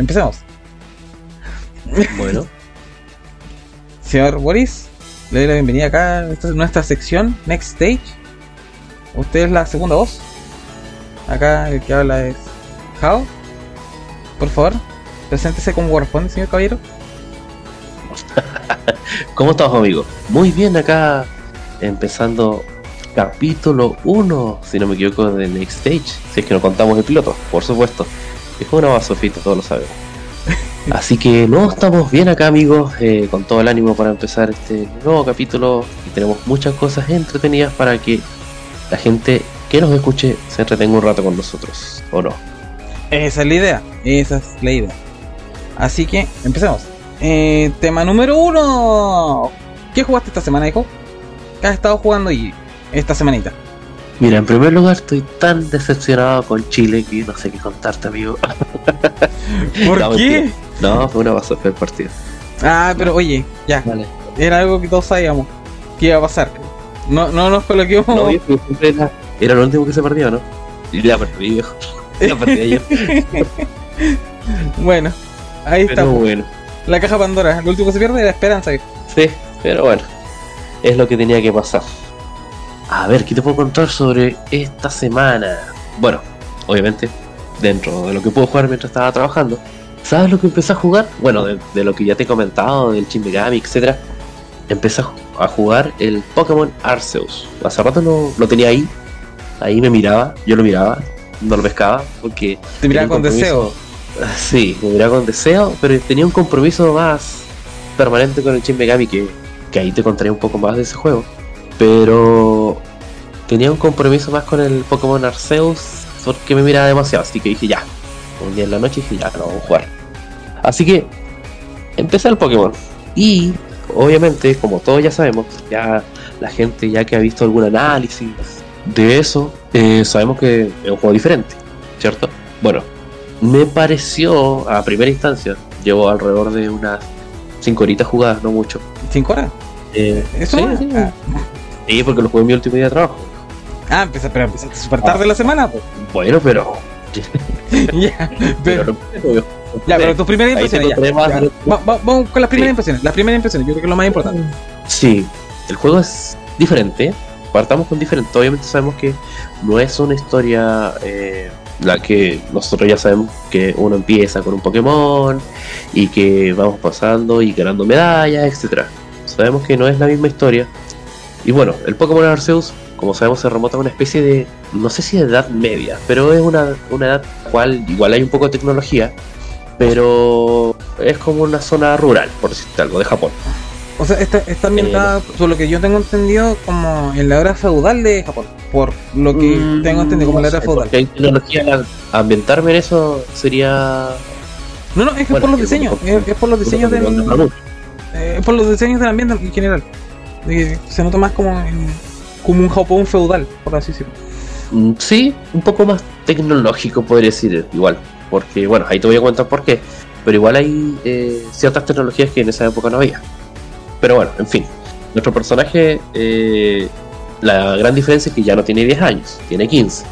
Empecemos. Bueno, Señor Boris, le doy la bienvenida acá a esta- nuestra sección Next Stage. Usted es la segunda voz. Acá el que habla es Jao. Por favor, preséntese como corresponde, señor caballero. ¿cómo estamos amigos? Muy bien acá, empezando capítulo 1, si no me equivoco, de Next Stage. Si es que no contamos el piloto, por supuesto. Es una basofita, todos lo sabemos. Así que no, estamos bien acá amigos, eh, con todo el ánimo para empezar este nuevo capítulo y tenemos muchas cosas entretenidas para que la gente que nos escuche se entretenga un rato con nosotros, ¿o no? Esa es la idea. Esa es la idea. Así que empecemos. Eh, tema número uno. ¿Qué jugaste esta semana, hijo? ¿Qué has estado jugando y esta semanita? Mira, en primer lugar estoy tan decepcionado con Chile que no sé qué contarte amigo. ¿Por No, qué? mentira. No, fue una basofia el partido. Ah, pero oye, ya. Vale. Era algo que todos sabíamos que iba a pasar. No, no nos coloquemos. No, yo siempre era, era lo último que se perdió, ¿no? Y ya perdí, viejo. Ya perdí ayer. bueno, ahí está. Bueno, La caja Pandora. Lo último que se pierde es la esperanza. sí, pero bueno. Es lo que tenía que pasar. A ver, ¿qué te puedo contar sobre esta semana? Bueno, obviamente, dentro de lo que puedo jugar mientras estaba trabajando. ¿Sabes lo que empecé a jugar? Bueno, de, de lo que ya te he comentado, del Shin Megami, etc. Empecé a ju- a jugar el Pokémon Arceus. Hace rato no lo tenía ahí. Ahí me miraba, yo lo miraba, no lo pescaba, porque Te miraba con deseo. Sí, me miraba con deseo, pero tenía un compromiso más permanente con el Shin Megami que, que ahí te contaré un poco más de ese juego. Pero tenía un compromiso más con el Pokémon Arceus porque me miraba demasiado, así que dije ya. Un día en la noche dije ya, no vamos a jugar. Así que empecé el Pokémon. Y obviamente, como todos ya sabemos, ya la gente ya que ha visto algún análisis de eso, eh, sabemos que es un juego diferente, ¿cierto? Bueno, me pareció a primera instancia, llevo alrededor de unas 5 horitas jugadas, no mucho. ¿Cinco horas? Eh, ¿Eso? sí, sí, Ah, sí, porque lo jugué en mi último día de trabajo. ah, empecé, pero empezaste súper tarde la semana. pues. Bueno, pero. ya, pero pero, ya, pero tus primeras impresiones. Ya, Va- va- vamos con las primeras Sí. impresiones. Las primeras impresiones, yo creo que es lo más importante. Sí, el juego es diferente. Partamos con diferente. Obviamente sabemos que no es una historia eh, la que nosotros ya sabemos que uno empieza con un Pokémon y que vamos pasando y ganando medallas, etcétera. Sabemos que no es la misma historia. Y bueno, el Pokémon Arceus, como sabemos, se remota a una especie de, no sé si de edad media, pero es una, una edad cual igual hay un poco de tecnología, pero es como una zona rural, por decirte algo, de Japón. O sea, está, está ambientada, por lo que yo tengo entendido, como en la era feudal de Japón. Por lo que Mm, tengo entendido, como no la era sé, feudal. hay tecnología, ambientarme en eso sería. No, no, es que bueno, es por los diseños. Es, es por los diseños del. eh, es por los diseños del ambiente en general. Se nota más como como un Japón feudal, por así decirlo. Mm, Sí, un poco más tecnológico podría decir, igual. Porque, bueno, ahí te voy a contar por qué. Pero igual hay eh, ciertas tecnologías que en esa época no había. Pero bueno, en fin. Nuestro personaje, eh, la gran diferencia es que ya no tiene 10 años, tiene 15.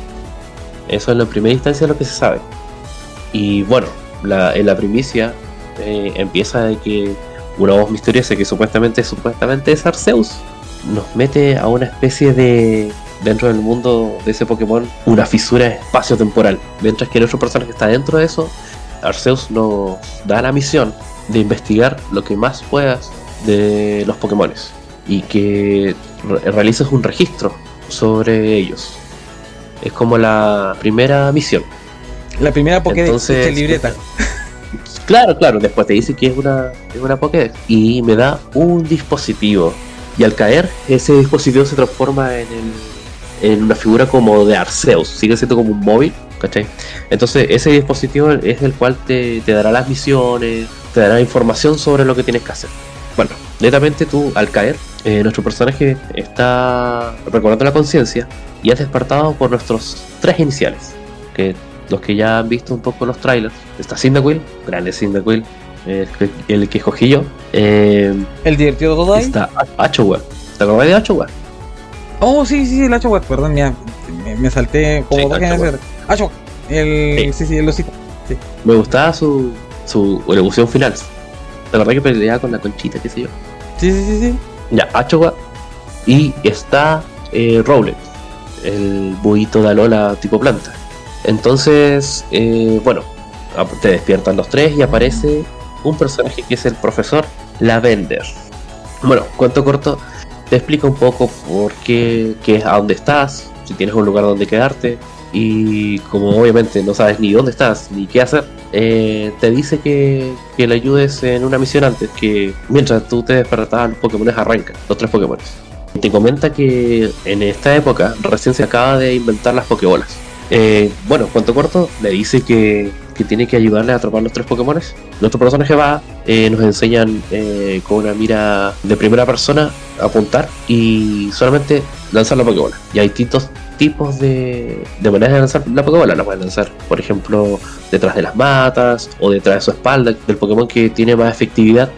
Eso en la primera instancia es lo que se sabe. Y bueno, la- en la primicia eh, empieza de que una voz misteriosa que supuestamente, supuestamente es Arceus, nos mete a una especie de dentro del mundo de ese Pokémon una fisura espacio-temporal. Mientras que nuestro personaje está dentro de eso, Arceus nos da la misión de investigar lo que más puedas de los Pokémones y que re- realices un registro sobre ellos. Es como la primera misión. La primera Pokédex Entonces, libreta. Claro, claro, después te dice que es una, es una Pokédex. Y me da un dispositivo. Y al caer, ese dispositivo se transforma en, el- en una figura como de Arceus. Sigue siendo como un móvil, ¿cachai? Entonces, ese dispositivo es el cual te, te dará las misiones, te dará información sobre lo que tienes que hacer. Bueno, netamente tú, al caer, eh, nuestro personaje está recordando la conciencia y es despertado por nuestros tres iniciales. Que los que ya han visto un poco los trailers, está Cyndaquil, grande Cyndaquil, el, que- el que escogí yo. Eh, El divertido Dodai. está Achowa. ¿Te acordás de Achowa? Oh, sí, sí, el Ashok, perdón, ya, me, me salté como Sí, dos generaciones. Ashok, el. Sí, sí, el osito. Me gustaba su, su evolución final. La verdad que peleaba con la conchita, qué sé yo. Sí, sí, sí, sí. Ya, Achoga. Y está eh, Rowlet, el buito de Alola tipo planta. Entonces, eh, bueno, te despiertan los tres y aparece un personaje que es el profesor Lavender. Bueno, cuento corto, te explica un poco por qué, qué es, a dónde estás, si tienes un lugar donde quedarte. Y como obviamente no sabes ni dónde estás ni qué hacer, eh, te dice que, que le ayudes en una misión antes, que mientras tú te despertabas los Pokémon arrancan, los tres Pokémon. Te comenta que en esta época recién se acaba de inventar las Pokébolas. Eh, bueno, cuento corto, le dice que, que tiene que ayudarle a atrapar los tres Pokémon. Nuestro personaje va, eh, nos enseñan eh, con una mira de primera persona a apuntar y solamente lanzar la Pokébola. Y hay distintos tipos de, de maneras de lanzar la Pokébola. La pueden lanzar, por ejemplo, detrás de las matas o detrás de su espalda, del Pokémon que tiene más efectividad,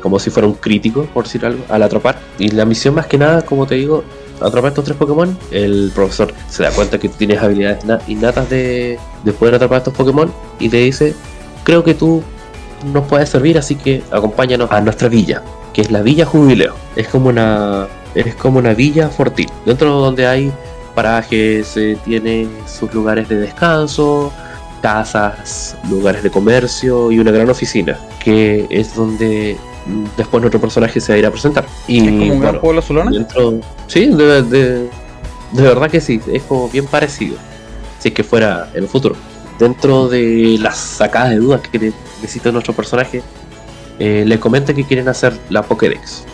como si fuera un crítico, por decir algo, al atrapar. Y la misión más que nada, como te digo, atrapar estos tres Pokémon, el profesor se da cuenta que tienes habilidades na- innatas de, de poder atrapar estos Pokémon y te dice, creo que tú nos puedes servir, así que acompáñanos a nuestra villa, que es la Villa Jubileo. Es como una, es como una villa fortil, dentro donde hay parajes, eh, tiene sus lugares de descanso, casas, lugares de comercio y una gran oficina, que es donde después nuestro personaje se va a ir a presentar. Y es como un gran bueno, pueblo Solana. Dentro, sí, de, de- de verdad que sí, es como bien parecido. Si es que fuera en el futuro. Dentro de las sacadas de dudas que necesita nuestro personaje, eh, le comenta que quieren hacer la Pokédex.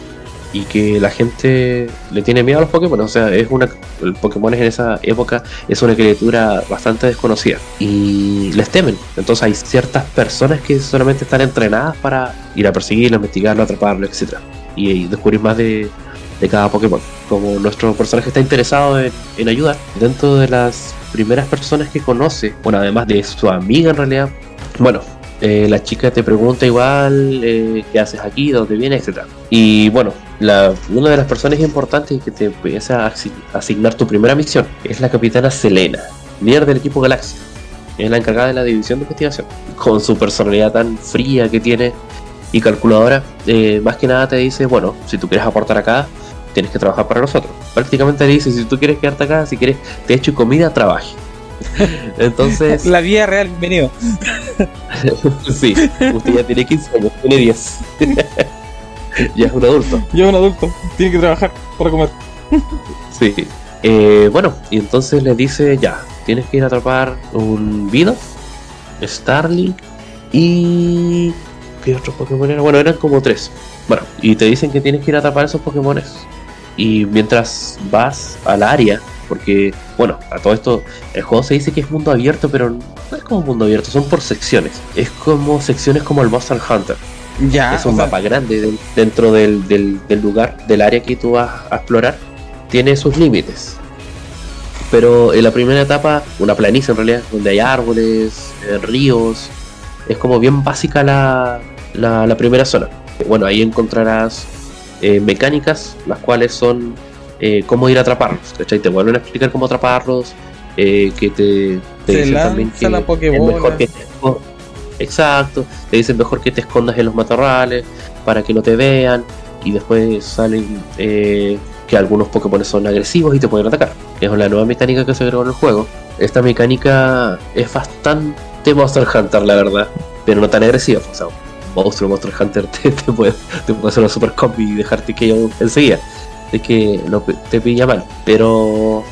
Y que la gente le tiene miedo a los Pokémon. O sea, es una. El Pokémon en esa época es una criatura bastante desconocida. Y les temen. Entonces hay ciertas personas que solamente están entrenadas para ir a perseguirlo, investigarlo, atraparlo, etc. Y, y descubrir más de, cada Pokémon. Como nuestro personaje está interesado en, en ayudar, dentro de las primeras personas que conoce, bueno, además de su amiga en realidad, bueno, eh, la chica te pregunta igual eh, qué haces aquí, dónde vienes, etc. Y bueno, la, una de las personas importantes que te empieza a asi- asignar tu primera misión es la capitana Selena, líder del equipo Galaxia. Es la encargada de la división de investigación. Con su personalidad tan fría que tiene y calculadora, eh, más que nada te dice, bueno, si tú quieres aportar acá, tienes que trabajar para nosotros. Prácticamente le dice, si tú quieres quedarte acá, si quieres te echo comida, trabaje. Entonces, La vida real, bienvenido. sí, usted ya tiene 15 años, tiene 10. ya es un adulto. Yo, un adulto, tiene que trabajar para comer. Sí. Eh, bueno, y entonces le dice, ya, tienes que ir a atrapar un Vino, Starling y... ¿Qué otros Pokémon eran? Bueno, eran como tres. Bueno, y te dicen que tienes que ir a atrapar esos Pokémones. Y mientras vas al área, porque, bueno, a todo esto, el juego se dice que es mundo abierto, pero no es como mundo abierto, son por secciones. Es como secciones como el Monster Hunter. Ya, es un sea, mapa grande de- dentro del, del- del lugar, del área que tú vas a explorar, tiene sus límites. Pero en la primera etapa, una planicie en realidad, donde hay árboles, eh, ríos, es como bien básica la, la, la primera zona. Bueno, ahí encontrarás eh, mecánicas, las cuales son eh, cómo ir a atraparlos, ¿cachai? Te vuelven a explicar cómo atraparlos, eh, que te, te dicen también que la es mejor que Exacto, te dicen mejor que te escondas en los matorrales para que no te vean y después salen eh, que algunos Pokémon son agresivos y te pueden atacar. Es la nueva mecánica que se agregó en el juego. Esta mecánica es bastante Monster Hunter, la verdad, pero no tan agresiva. O sea, monstruo Monster Hunter te, puede, hacer una super combi y dejarte que yo enseguida. Es que pi- te pilla mal. Pero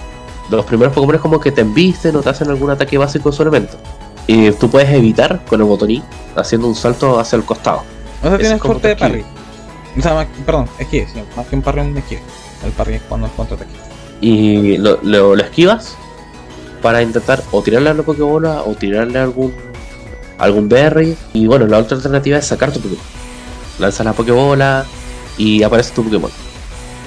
los primeros Pokémon es como que te embisten o te hacen algún ataque básico en Y tú puedes evitar con el botoní haciendo un salto hacia el costado. o sea, ese tienes suerte de parry. O sea, más- perdón, esquive, sí, más que un parry, un esquive. El parry es cuando es contraataque. y lo, lo- lo esquivas para intentar o tirarle a la Pokébola o tirarle algún algún berry y bueno la otra alternativa es sacar tu Pokémon lanzas la Pokébola y aparece tu Pokémon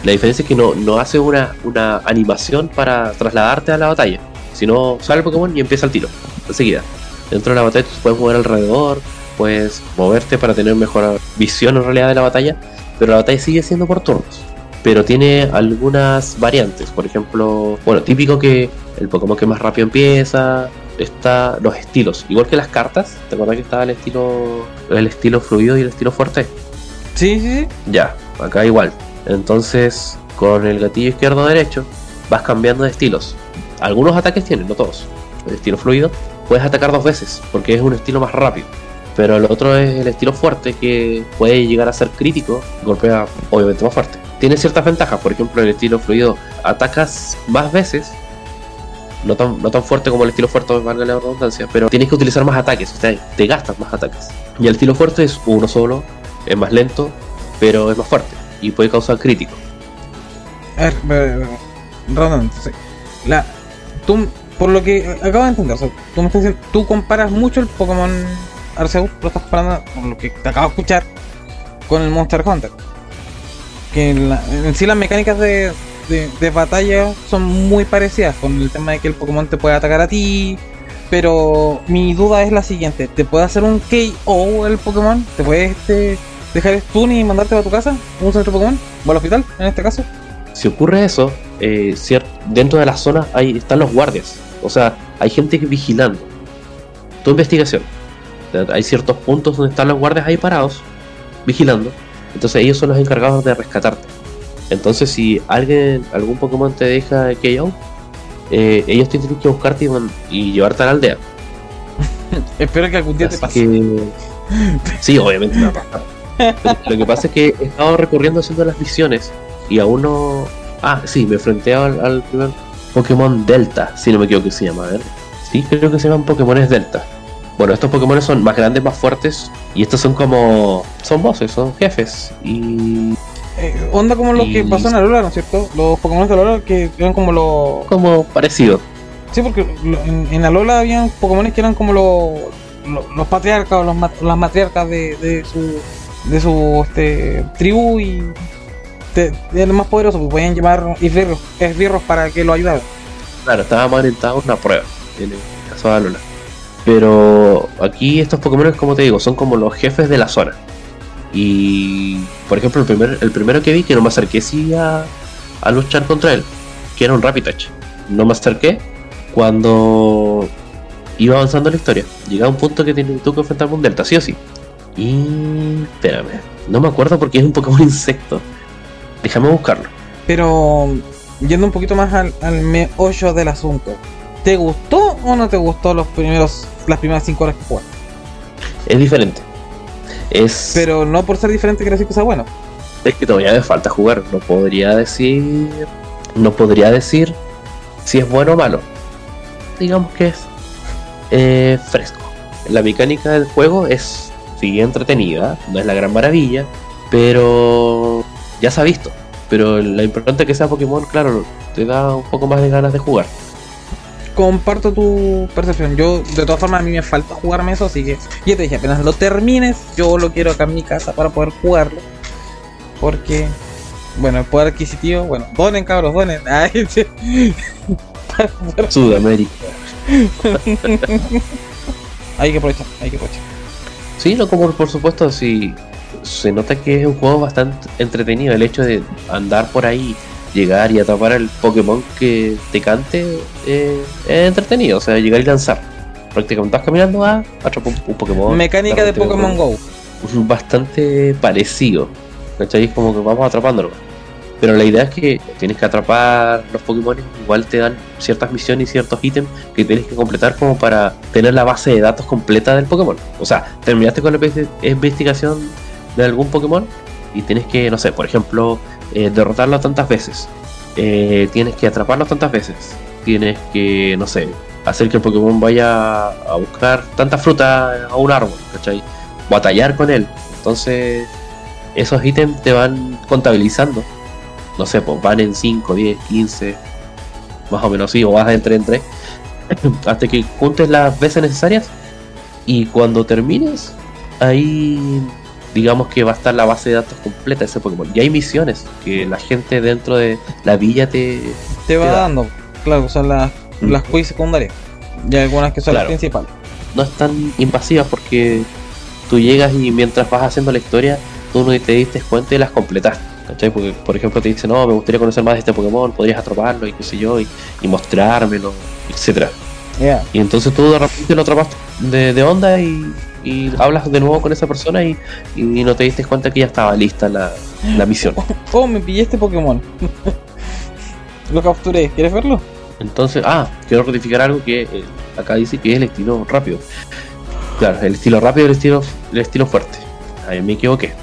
la diferencia es que no, no hace una, una animación para trasladarte a la batalla sino sale el Pokémon y empieza el tiro enseguida dentro de la batalla tú puedes mover alrededor puedes moverte para tener mejor visión en realidad de la batalla pero la batalla sigue siendo por turnos pero tiene algunas variantes. Por ejemplo, bueno, típico que el Pokémon que más rápido empieza, está los estilos, igual que las cartas. ¿Te acuerdas que estaba el estilo el estilo fluido y el estilo fuerte? Sí, sí, sí. Ya, acá igual. Entonces, con el gatillo izquierdo derecho vas cambiando de estilos. Algunos ataques tienen, no todos. El estilo fluido puedes atacar dos veces porque es un estilo más rápido. Pero el otro es el estilo fuerte que puede llegar a ser crítico, golpea obviamente más fuerte. Tiene ciertas ventajas, por ejemplo, el estilo fluido atacas más veces, no tan, no tan fuerte como el estilo fuerte, valga la redundancia, pero tienes que utilizar más ataques, o sea, te gastas más ataques. Y el estilo fuerte es uno solo, es más lento, pero es más fuerte y puede causar crítico. A ver, la, tú, por lo que acabo de entender, o tú comparas mucho el Pokémon Arceus, lo estás comparando, por lo que te acabo de escuchar, con el Monster Hunter. Que en, la- en sí las mecánicas de, batalla son muy parecidas, con el tema de que el Pokémon te puede atacar a ti, pero mi duda es la siguiente, ¿te puede hacer un KO el Pokémon? ¿Te puede este, dejar stun y mandarte a tu casa? ¿Un centro Pokémon? ¿O al hospital, en este caso? Si ocurre eso, eh, dentro de la zona hay, están los guardias. O sea, hay gente que vigilando. Tu investigación. Hay ciertos puntos donde están los guardias ahí parados, vigilando. Entonces ellos son los encargados de rescatarte. Entonces si alguien, algún Pokémon te deja KO, eh, ellos tienen que buscarte y, y llevarte a la aldea. Espero que algún día te pase. que- Sí, obviamente me va a pasar. Pero lo que pasa es que he estado recorriendo haciendo las misiones y aún no. Ah, sí, me enfrenté al, al primer Pokémon Delta, si no me equivoco que se llama, a ver. Sí, creo que se llaman Pokémones Delta. Bueno, estos Pokémon son más grandes, más fuertes y estos son como. son bosses, son jefes. Y. Eh, onda como lo que pasó en Alola, ¿no es cierto? Los Pokémon de Alola que eran como los... como parecido. Sí, porque en, en Alola habían Pokémon que eran como los, los, los patriarcas o los las matriarcas de, de su de su este, tribu y te- eran más poderosos, pues podían llevar esbirros, esbirros para que lo ayudaran. Claro, estaba más orientado a una prueba en el caso de Alola. Pero aquí estos Pokémon, como te digo, son como los jefes de la zona. Y por ejemplo, el, primer, el primero que vi, que no me acerqué sí a, luchar contra él, que era un Rapidash. No me acerqué cuando iba avanzando la historia. Llegaba un punto que tenía tú que enfrentarme un Delta, sí o sí. Y. Espérame, no me acuerdo porque es un Pokémon insecto. Déjame buscarlo. Pero yendo un poquito más al, al meollo del asunto, ¿te gustó o no te gustó los primeros las primeras 5 horas que jugaste? Es diferente. Es. Pero no por ser diferente quiere decir que sea bueno. Es que todavía me falta jugar. No podría decir. No podría decir si es bueno o malo. Digamos que es eh, fresco. La mecánica del juego es. Sigue entretenida. No es la gran maravilla. Pero. Ya se ha visto. Pero la importante que sea Pokémon, claro, te da un poco más de ganas de jugar. comparto tu percepción. Yo, de todas formas, a mí me falta jugarme eso, así que ya te dije, apenas lo termines, yo lo quiero acá en mi casa para poder jugarlo. Porque, bueno, el poder adquisitivo, bueno, donen cabros, donen. Ay, Sudamérica. hay que aprovechar, hay que aprovechar. Sí, no, como por supuesto, sí. Se nota que es un juego bastante entretenido. El hecho de andar por ahí, llegar y atrapar al Pokémon que te cante, eh, es entretenido. O sea, llegar y lanzar. Prácticamente estás caminando a atrapar un, Pokémon. Mecánica de Pokémon Go. Bastante parecido. ¿Cachai? Es como que vamos atrapándolo. Pero la idea es que tienes que atrapar los Pokémon, igual te dan ciertas misiones y ciertos ítems que tienes que completar como para tener la base de datos completa del Pokémon. O sea, terminaste con la inve- investigación de algún Pokémon y tienes que, no sé, por ejemplo, eh, derrotarlo tantas veces. Eh, tienes que atraparlo tantas veces. Tienes que, no sé, hacer que el Pokémon vaya a buscar tanta fruta a un árbol, ¿cachai? Batallar con él. Entonces, esos ítems te van contabilizando. No sé, pues van en 5, 10, 15, más o menos así, o vas de entre entre, hasta que juntes las veces necesarias. Y cuando termines, ahí digamos que va a estar la base de datos completa de ese Pokémon. Y hay misiones que la gente dentro de la villa te. Te va Te da. dando, claro, son las, Mm. las quiz secundarias. Y algunas que son las principales. no están invasivas porque tú llegas y mientras vas haciendo la historia, tú no te diste cuenta y las completaste. ¿Cachai? Porque, por ejemplo, te dicen, no, me gustaría conocer más de este Pokémon, podrías atraparlo y qué sé yo, y, y mostrármelo, etcétera. Yeah. Y entonces tú de repente lo atrapas de, de onda y, y hablas de nuevo con esa persona y, y no te diste cuenta que ya estaba lista la, la misión. Oh, me pillé este Pokémon. Lo capturé. ¿Quieres verlo? Entonces, ah, quiero ratificar algo que eh, acá dice que es el estilo rápido. Claro, el estilo rápido y el estilo, el estilo fuerte. Ahí me equivoqué.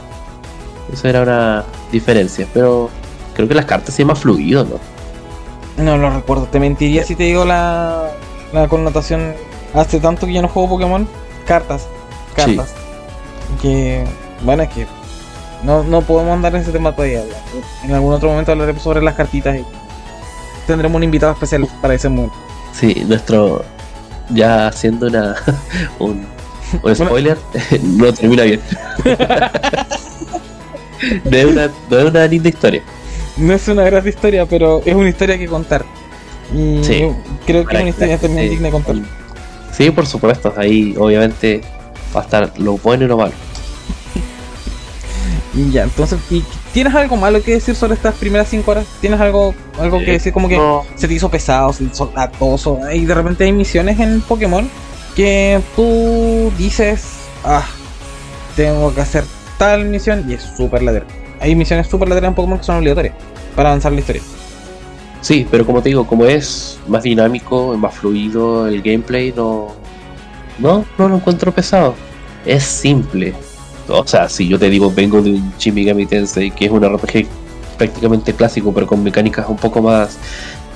Esa era una diferencia, pero creo que las cartas es más fluido, ¿no? No lo recuerdo. Te mentiría si te digo la, la connotación. Hace tanto que yo no juego Pokémon. Cartas. Cartas. Que. Bueno, es que. No, no podemos andar en ese tema todavía. En algún otro momento hablaremos sobre las cartitas y tendremos un invitado especial para ese momento. Sí, nuestro. Ya haciendo una. un, un spoiler, no termina bien. no, es una, no es una linda historia. No es una gran historia, pero es una historia que contar. Y Sí. creo que es una historia que- también sí. digna de contar. Sí, por supuesto. Ahí, obviamente, va a estar lo bueno y lo malo. Y ya, entonces, ¿y ¿tienes algo malo que decir sobre estas primeras 5 horas? ¿Tienes algo, algo que Eh, decir como que no. se te hizo pesado, se te hizo latoso? Y de repente hay misiones en Pokémon que tú dices, ah, tengo que hacer tal misión y es súper ladera. Hay misiones súper laderas en Pokémon que son obligatorias para avanzar la historia. Sí, pero como te digo, como es más dinámico, más fluido el gameplay, no, no, no lo encuentro pesado. Es simple. O sea, si yo te digo, vengo de un Shin Megami Tensei, que es un RPG prácticamente clásico, pero con mecánicas un poco más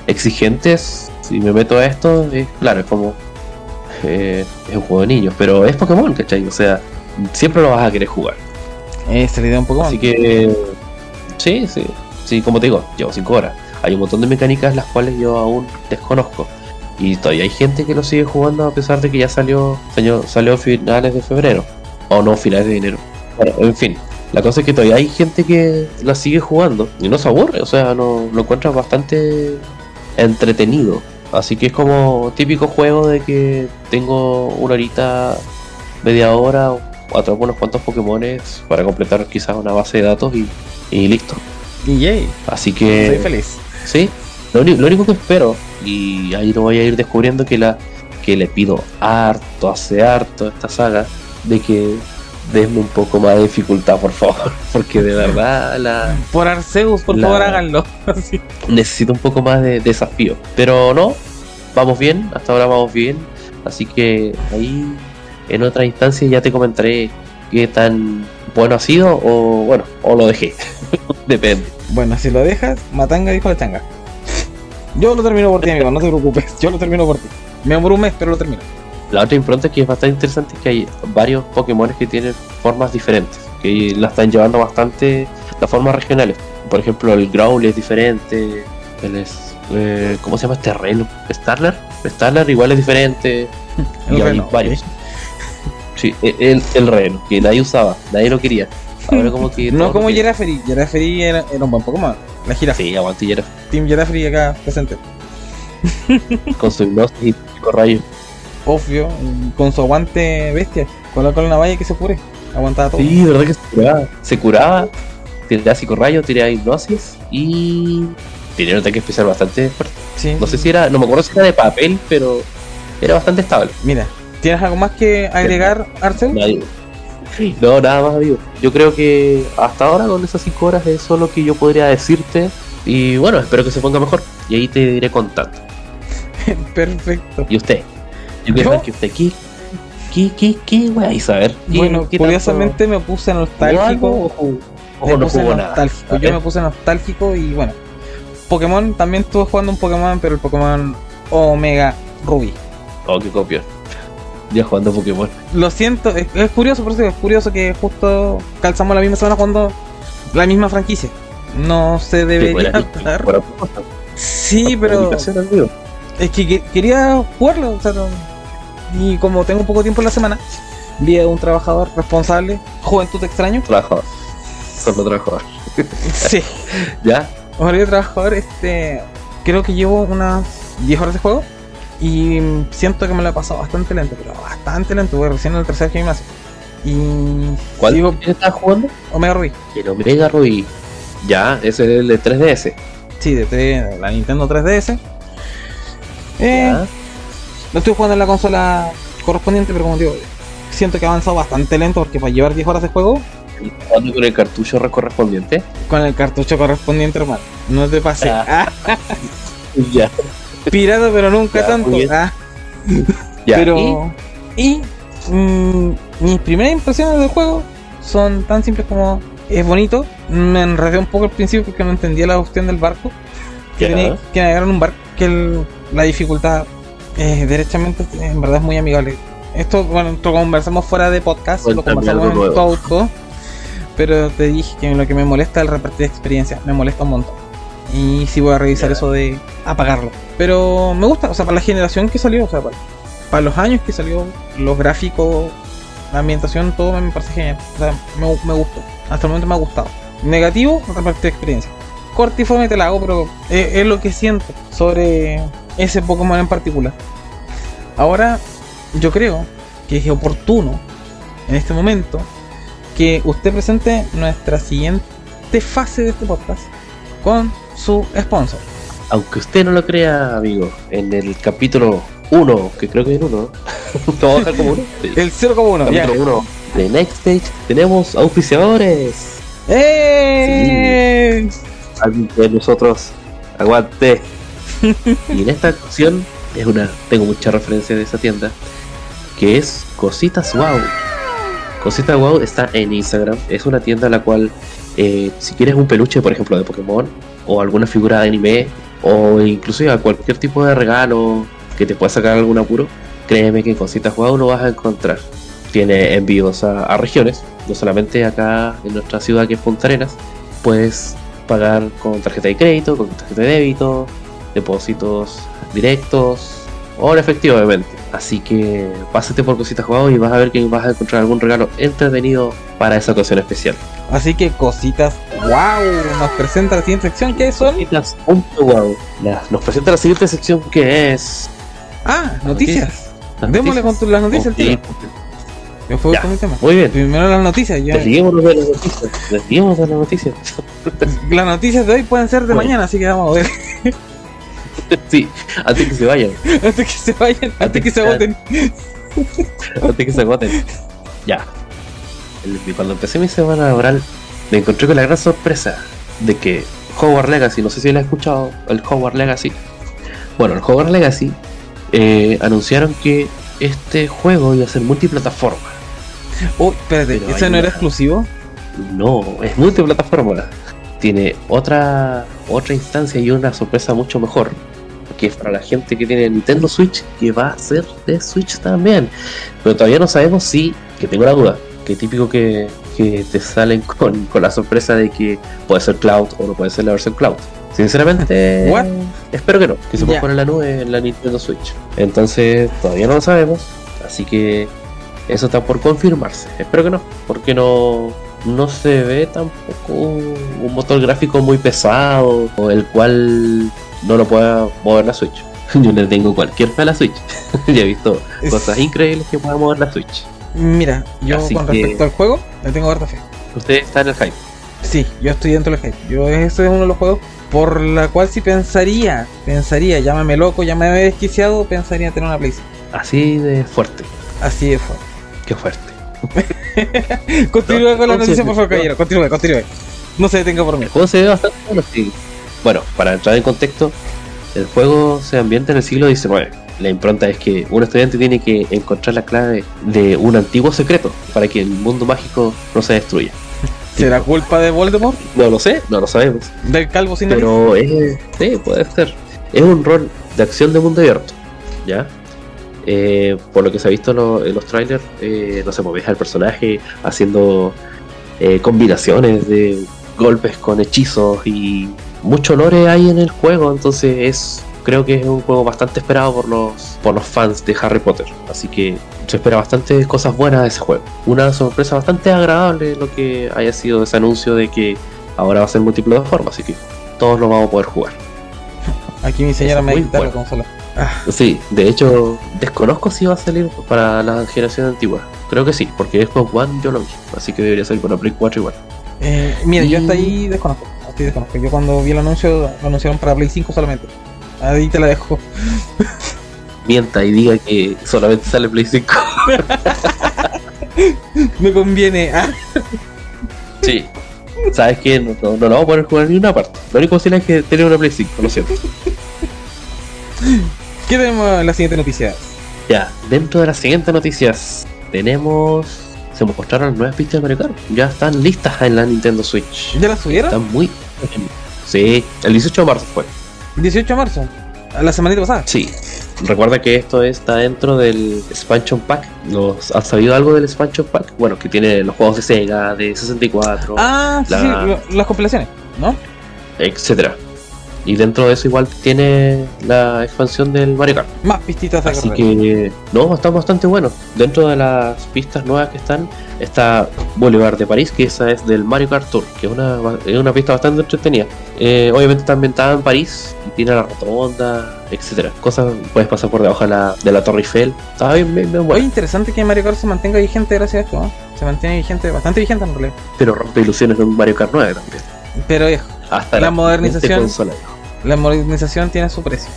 exigentes, si me meto a esto, es claro, es como eh, es un juego de niños, pero es Pokémon, ¿cachai? O sea, siempre lo vas a querer jugar. Esa es la idea de un Pokémon. Así que sí, sí, sí, como te digo, llevo 5 horas. Hay un montón de mecánicas las cuales yo aún desconozco. Y todavía hay gente que lo sigue jugando a pesar de que ya salió, salió, salió a finales de febrero. O no, finales de enero. Bueno, en fin. La cosa es que todavía hay gente que la sigue jugando y no se aburre, o sea, no, lo encuentras bastante entretenido. Así que es como típico juego de que tengo una horita, media hora atrapo unos cuantos Pokémones para completar quizás una base de datos y, y listo. Y yay, Así soy que feliz. sí, lo único que espero, y ahí lo voy a ir descubriendo que la que le pido harto, hace harto esta saga, de que denme un poco más de dificultad, por favor, porque de verdad la Por Arceus, por La- favor háganlo. Sí. necesito un poco más de desafío. Pero no, vamos bien, hasta ahora vamos bien. Así que ahí en otra instancia ya te comentaré qué tan bueno ha sido o bueno, o lo dejé. Depende. Bueno, si lo dejas, Matanga dijo la changa. Yo lo termino por ti, amigo, no te preocupes. Yo lo termino por ti. Me demoro un mes, pero lo termino. La otra impronta que es bastante interesante es que hay varios Pokémon que tienen formas diferentes, que la están llevando bastante las formas regionales. Por ejemplo, el Growl es diferente, el es, eh, ¿cómo se llama este reno? ¿Starler? Starler igual es diferente. El y hay reno. Sí, e- el, el reno, que nadie usaba, nadie lo quería. Ahora como que... No como. Geraferi. Geraferi era, era un buen Pokémon. La jirafa. Sí, aguantillera, Team Geraferi acá presente. con su hipnosis y pico rayo. Obvio. Con su aguante bestia. Con la cola una valla que se pure. Aguantaba todo. Sí, verdad que se curaba. Se curaba, tiraba psicorrayo, tiraba hipnosis y... Tenía un ataque especial bastante fuerte. Sí. No sé si era, no me acuerdo si era de papel, pero era bastante estable. Mira, ¿tienes algo más que agregar, Arceus? Nadie- No, nada más, amigo. Yo creo que hasta ahora con esas 5 horas es lo que yo podría decirte. Y bueno, espero que se ponga mejor. Y ahí te iré contando. Perfecto. ¿Y usted? Yo quiero saber que usted, ¿qué, qué, qué, qué, wey, saber? ¿Qué- Bueno, qué curiosamente me puse tanto- nostálgico. ¿Jugó algo o o Me no puse nostálgico. Yo me puse nostálgico y bueno. Pokémon, también estuve jugando un Pokémon, pero el Pokémon Omega Ruby. Oh, qué copia. Ya jugando Pokémon. Lo siento, es, es curioso, por eso es curioso que justo calzamos la misma semana jugando la misma franquicia. No se debería dar. buena Sí, pero es que, que- quería jugarlo. o sea, no- y como tengo poco tiempo en la semana, vi a un trabajador responsable, juventud extraño. Trabajador. Solo trabajador. Sí, ¿Ya? De trabajador, este, creo que llevo unas 10 horas de juego y siento que me lo he pasado bastante lento, pero bastante lento, voy recién en el tercer gimnasio. Y ¿Cuál sigo ¿Quién estaba jugando? Omega Ruby. El Omega Ruby. Ya, ese es el de 3DS. Sí, de, la Nintendo 3DS. Eh, no estoy jugando en la consola correspondiente, pero como digo, siento que ha avanzado bastante lento porque para llevar 10 horas de juego, Jugando con el cartucho correspondiente. con el cartucho correspondiente, hermano. No te pase. Ah, Ya. Pirata, pero nunca Ya, tanto. Ah, Ya. pero. Y, mm, mis primeras impresiones del juego son tan simples como es bonito. Me enredé un poco al principio porque no entendía la opción del barco. Que tenía que navegar en un barco. Que el- la dificultad, eh, derechamente, en verdad es muy amigable. Esto, bueno, lo conversamos fuera de podcast, lo conversamos en tu auto. Pero te dije que lo que me molesta es el repartir experiencia. Me molesta un montón. Y sí voy a revisar eso de apagarlo. Pero me gusta, o sea, para la generación que salió, o sea, para, para los años que salió, los gráficos, la ambientación, todo me parece genial. O sea, me, me gustó. Hasta el momento me ha gustado. Negativo, repartir experiencia. Corta y fome te la hago, pero es, es lo que siento sobre ese Pokémon en particular. Ahora, yo creo que es oportuno en este momento que usted presente nuestra siguiente fase de este podcast con su sponsor. Aunque usted no lo crea, amigo, en el capítulo 1, que creo que es el 1, ¿Lo vamos a como uno? Sí. El 0,1, ya. Capítulo 1 de Next Stage tenemos auspiciadores. ¡Eh! Alguien de nosotros aguante. y en esta ocasión es una, tengo mucha referencia de esa tienda, que es Cositas Wow. Cositas Wow está en Instagram, es una tienda en la cual eh, si quieres un peluche, por ejemplo, de Pokémon, o alguna figura de anime, o inclusive a cualquier tipo de regalo que te pueda sacar algún apuro, créeme que en Cositas Wow lo vas a encontrar. Tiene envíos a, regiones, no solamente acá en nuestra ciudad que es Punta Arenas, puedes pagar con tarjeta de crédito, con tarjeta de débito, depósitos directos o en efectivo obviamente. Así que pásate por Cositas Jugados y vas a ver que vas a encontrar algún regalo entretenido para esa ocasión especial. Así que cositas, wow, nos presenta la siguiente sección que son. Cositas. La- Nos presenta la siguiente sección que es... Ah, noticias. Démosle con tu- las noticias, Ok, tío. Yo fui Ya. con mi tema. Muy bien. Primero las noticias. Ya. Desliémonos de las noticias. Desliémonos de las noticias. Las noticias de hoy pueden ser de Bueno. mañana, así que vamos a ver. sí, antes que se vayan. antes que se vayan, antes que se agoten. antes que se agoten. Ya. Cuando empecé mi semana laboral, me encontré con la gran sorpresa de que Hogwarts Legacy, no sé si lo has escuchado, el Hogwarts Legacy. Bueno, el Hogwarts Legacy eh, anunciaron que este juego iba a ser multiplataforma. Uy, espérate, Pero ¿ese no era una- exclusivo? No, es multiplataforma. Tiene otra otra instancia y una sorpresa mucho mejor. Que es para la gente que tiene Nintendo Switch, que va a ser de Switch también. Pero todavía no sabemos si, que tengo la duda, que típico que, que te salen con, con la sorpresa de que puede ser Cloud o no puede ser la versión Cloud. Sinceramente, What? espero que no, que se pueda Ya. poner en la nube en la Nintendo Switch. Entonces, todavía no lo sabemos, así que eso está por confirmarse. Espero que no, porque no, no se ve tampoco un motor gráfico muy pesado, o el cual no lo pueda mover la Switch. Yo le tengo cualquier fe a la Switch. ya he visto cosas increíbles que pueda mover la Switch. Mira, yo Así con que- respecto al juego, le tengo harta fe. Usted está en el hype. Sí, yo estoy dentro del hype. Yo ese es uno de los juegos por la cual sí pensaría, pensaría, llámame loco, llámame desquiciado, pensaría tener una PlayStation. Así de fuerte. Así de fuerte. Qué fuerte. Continúa con la noticia, por favor, caballero. Continúe, continúe. No se detenga por mí. El juego se ve bastante bueno. Bueno, para entrar en contexto, el juego se ambienta en el siglo XIX. La impronta es que un estudiante tiene que encontrar la clave de un antiguo secreto para que el mundo mágico no se destruya. ¿Será culpa de Voldemort? No lo sé, no lo sabemos. ¿Del calvo sin nariz? Pero es, sí, puede ser. Es un rol de acción de mundo abierto, ¿ya? Eh, por lo que se ha visto en, lo- en los trailers, eh, no sé, pues ves al personaje haciendo eh, combinaciones de golpes con hechizos y mucho lore hay en el juego, entonces es creo que es un juego bastante esperado por los por los fans de Harry Potter, así que se espera bastante cosas buenas de ese juego. Una sorpresa bastante agradable lo que haya sido ese anuncio de que ahora va a ser multiplataforma, así que todos lo vamos a poder jugar. Aquí mi señora es me va a quitar la consola. Ah, Sí, de hecho, desconozco si va a salir para la generación antigua. Creo que sí, porque Xbox One yo lo vi, así que debería salir para Play 4 igual. eh, mira, yo hasta ahí desconozco. sí desconozco. Yo cuando vi el anuncio, lo anunciaron para Play 5 solamente. Ahí te la dejo. Mienta y diga que solamente sale Play 5. Me conviene. Ah, Sí. ¿Sabes qué? No, no, no lo vamos a poder jugar ni una parte. Lo único posible es que tener una Play 5, lo siento. ¿Qué tenemos en la siguiente noticia? Ya, dentro de las siguientes noticias tenemos... Se mostraron las nuevas pistas de Mario Kart. Ya están listas en la Nintendo Switch. ¿Ya la subieron? Están muy... Sí, el 18 de marzo fue. 18 de marzo. La semanita pasada. Sí. Recuerda que esto está dentro del Expansion Pack. ¿Los, ¿Has sabido algo del Expansion Pack? Bueno, que tiene los juegos de Sega, de 64, Ah, sí, La- sí, lo- las compilaciones, ¿no? etcétera. Y dentro de eso igual tiene la expansión del Mario Kart. Más pistitas de Así carrera. que, no, están bastante buenos. Dentro de las pistas nuevas que están, está Boulevard de París, que esa es del Mario Kart Tour, que es una, es una pista bastante entretenida. Eh, obviamente está ambientada en París, y tiene la rotonda, etcétera. Cosas, puedes pasar por debajo de la, de la Torre Eiffel. Está bien, bien, bien Oye, bueno. interesante que Mario Kart se mantenga vigente gracias a esto, ¿no? Se mantiene vigente, bastante vigente en realidad. Pero rompe ilusiones un Mario Kart 9 también. Pero viejo, Hasta La modernización. consola. La modernización tiene su precio.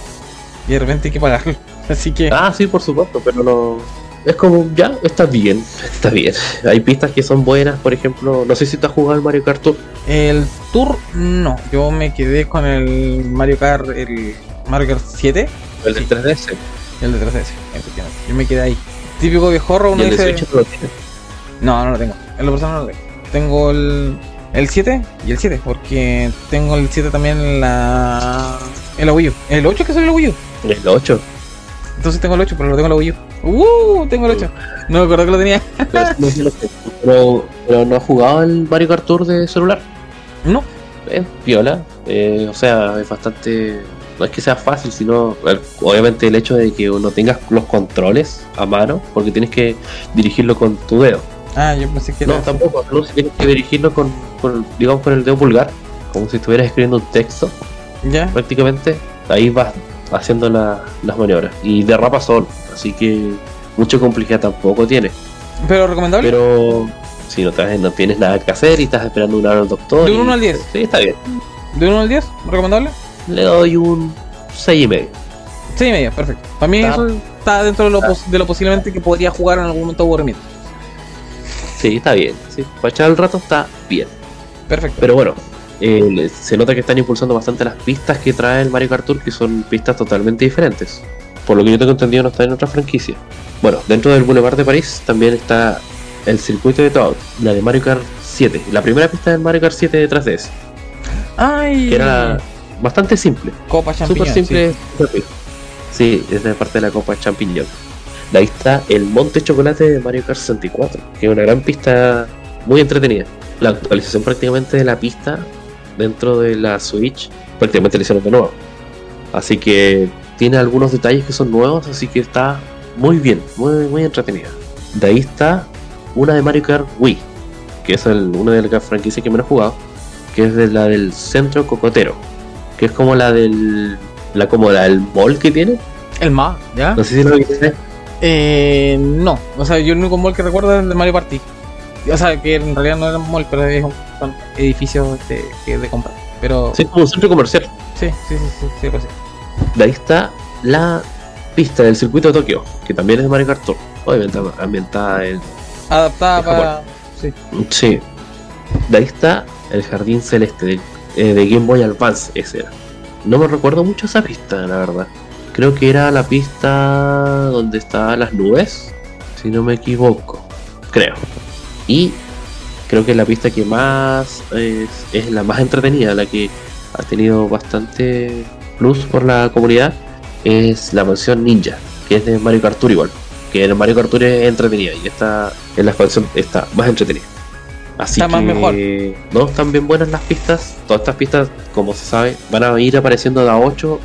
Y de repente hay que pagarlo. Así que, Ah, sí, por supuesto, pero no. Es como, ya, está bien, está bien. Hay pistas que son buenas, por ejemplo, no sé si te has jugado el Mario Kart Tour. el Tour, no. Yo me quedé con el Mario Kart, el Mario Kart 7, El del Sí. 3DS. y el de 3DS, efectivamente. Yo me quedé ahí. Típico viejorro, Y uno el de dice. Switch no lo tiene. No, no lo tengo. En lo personal no lo tengo. Tengo el, el 7 y el 7, porque tengo el 7 también en la. En la Wii U. El 8 que salió la Wii U. El 8. Entonces tengo el 8, pero lo tengo en la Wii U. ¡Uh! Tengo el 8. No me acuerdo que lo tenía. Pero, pero, no has jugado el Mario Kart Tour de celular. No. Es viola. eh, o sea, es bastante. No es que sea fácil, sino obviamente el hecho de que uno tengas los controles a mano, porque tienes que dirigirlo con tu dedo. Ah, yo pensé que No, era. tampoco. No, tienes que dirigirlo con, con, digamos, con el dedo pulgar, como si estuvieras escribiendo un texto, ¿Ya? prácticamente. Ahí vas haciendo la- las maniobras. Y derrapa solo, así que mucha complejidad tampoco tiene. ¿Pero recomendable? Pero si no, te- no tienes nada que hacer y estás esperando una hora al doctor. De y- un uno al diez. Sí, está bien. ¿De 1 al 10? ¿Recomendable? Le doy un 6 y medio. Sí y medio, perfecto. Para mí Está- eso está dentro de lo, está- de lo posiblemente que podría jugar en algún momento aburrimiento. Sí, está bien. Sí. Para echar el rato está bien. Perfecto. Pero bueno, eh, se nota que están impulsando bastante las pistas que trae el Mario Kart Tour, que son pistas totalmente diferentes. Por lo que yo tengo entendido, no está en otra franquicia. Bueno, dentro del Boulevard de París también está el circuito de Toad, la de Mario Kart 7. La primera pista del Mario Kart 7 detrás de ese, Ay, que era bastante simple. Copa Champiñón. Súper simple. Sí, es de parte de la Copa Champiñón. De ahí está el Monte Chocolate de Mario Kart 64, que es una gran pista muy entretenida. La actualización prácticamente de la pista dentro de la Switch, prácticamente la hicieron de nuevo. Así que tiene algunos detalles que son nuevos, así que está muy bien, muy, muy entretenida. De ahí está una de Mario Kart Wii, que es el- una de las franquicias que menos he jugado, que es de la del Centro Cocotero, que es como la del la como la del mall que tiene. El MA, ¿ya? No sé si lo viste. Eh, no. O sea, yo el único mall que recuerdo es el de Mario Party. O sea, que en realidad no era un mall, pero es un, son edificios de, de compra. Pero Sí, como un centro comercial. sí, sí, sí, sí, sí, pues sí. De ahí está la pista del circuito de Tokio, que también es de Mario Kart Tour. Obviamente ambientada en. Adaptada para. Sí. Sí. De ahí está el jardín celeste de, eh, de Game Boy Advance, ese era. No me recuerdo mucho esa pista, la verdad. Creo que era la pista donde estaban las nubes, si no me equivoco. Creo. Y creo que la pista que más es, es la más entretenida, la que ha tenido bastante plus por la comunidad, es la mansión Ninja, que es de Mario Kart Tour igual. Que en Mario Kart Tour es entretenida y esta en la expansión está más entretenida. Así Está que más mejor. no están bien buenas las pistas. Todas estas pistas, como se sabe, van a ir apareciendo de a 8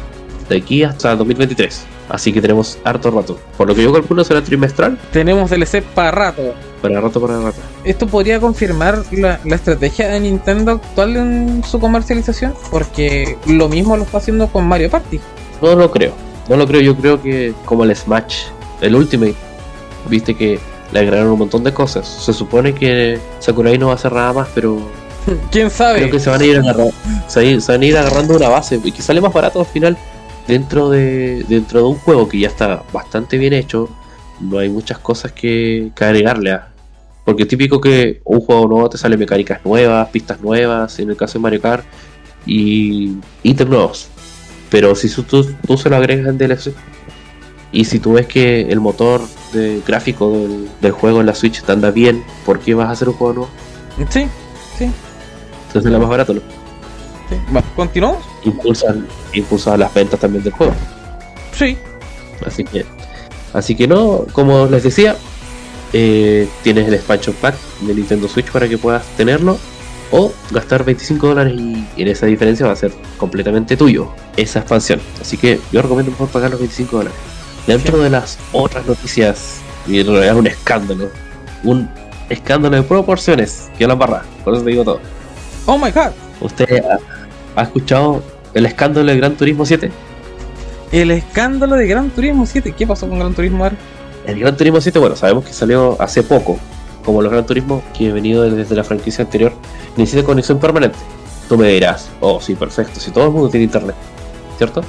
de aquí hasta 2023. Así que tenemos harto rato. Por lo que yo calculo será trimestral, Tenemos DLC para rato. para rato para rato. ¿Esto podría confirmar la, la estrategia de Nintendo actual en su comercialización? Porque lo mismo lo está haciendo con Mario Party. No lo creo. No lo creo. Yo creo que como el Smash, el Ultimate, viste que le agregaron un montón de cosas. Se supone que Sakurai no va a hacer nada más, pero ¿Quién sabe? Creo que se van a ir agarrando, se van a ir agarrando una base y que sale más barato al final dentro de dentro de un juego que ya está bastante bien hecho. No hay muchas cosas que, que agregarle a. Porque típico que un juego nuevo te sale mecánicas nuevas, pistas nuevas, en el caso de Mario Kart, y ítems nuevos. Pero si tú, tú se lo agregas en DLC, y si tú ves que el motor de gráfico del, del juego en la Switch te anda bien, ¿por qué vas a hacer un juego nuevo? Sí, sí, Entonces es lo más barato, ¿no? sí. ¿Continuamos? Impulsan, impulsan las ventas también del juego. Sí. Así que, así que no, como les decía, eh, tienes el expansion pack de Nintendo Switch para que puedas tenerlo o gastar 25 dólares y en esa diferencia va a ser completamente tuyo esa expansión. Así que yo recomiendo mejor pagar los 25 dólares. Dentro de las otras noticias, y en realidad es un escándalo, un escándalo de proporciones que la barra, por eso te digo todo. Oh my god. ¿Usted ha, ha escuchado el escándalo de Gran Turismo 7? El escándalo de Gran Turismo 7. ¿Qué pasó con Gran Turismo ahora? El Gran Turismo 7, bueno, sabemos que salió hace poco, como los Gran Turismo que he venido desde la franquicia anterior, necesita conexión permanente. Tú me dirás, oh, sí, perfecto, si todo el mundo tiene internet, ¿cierto?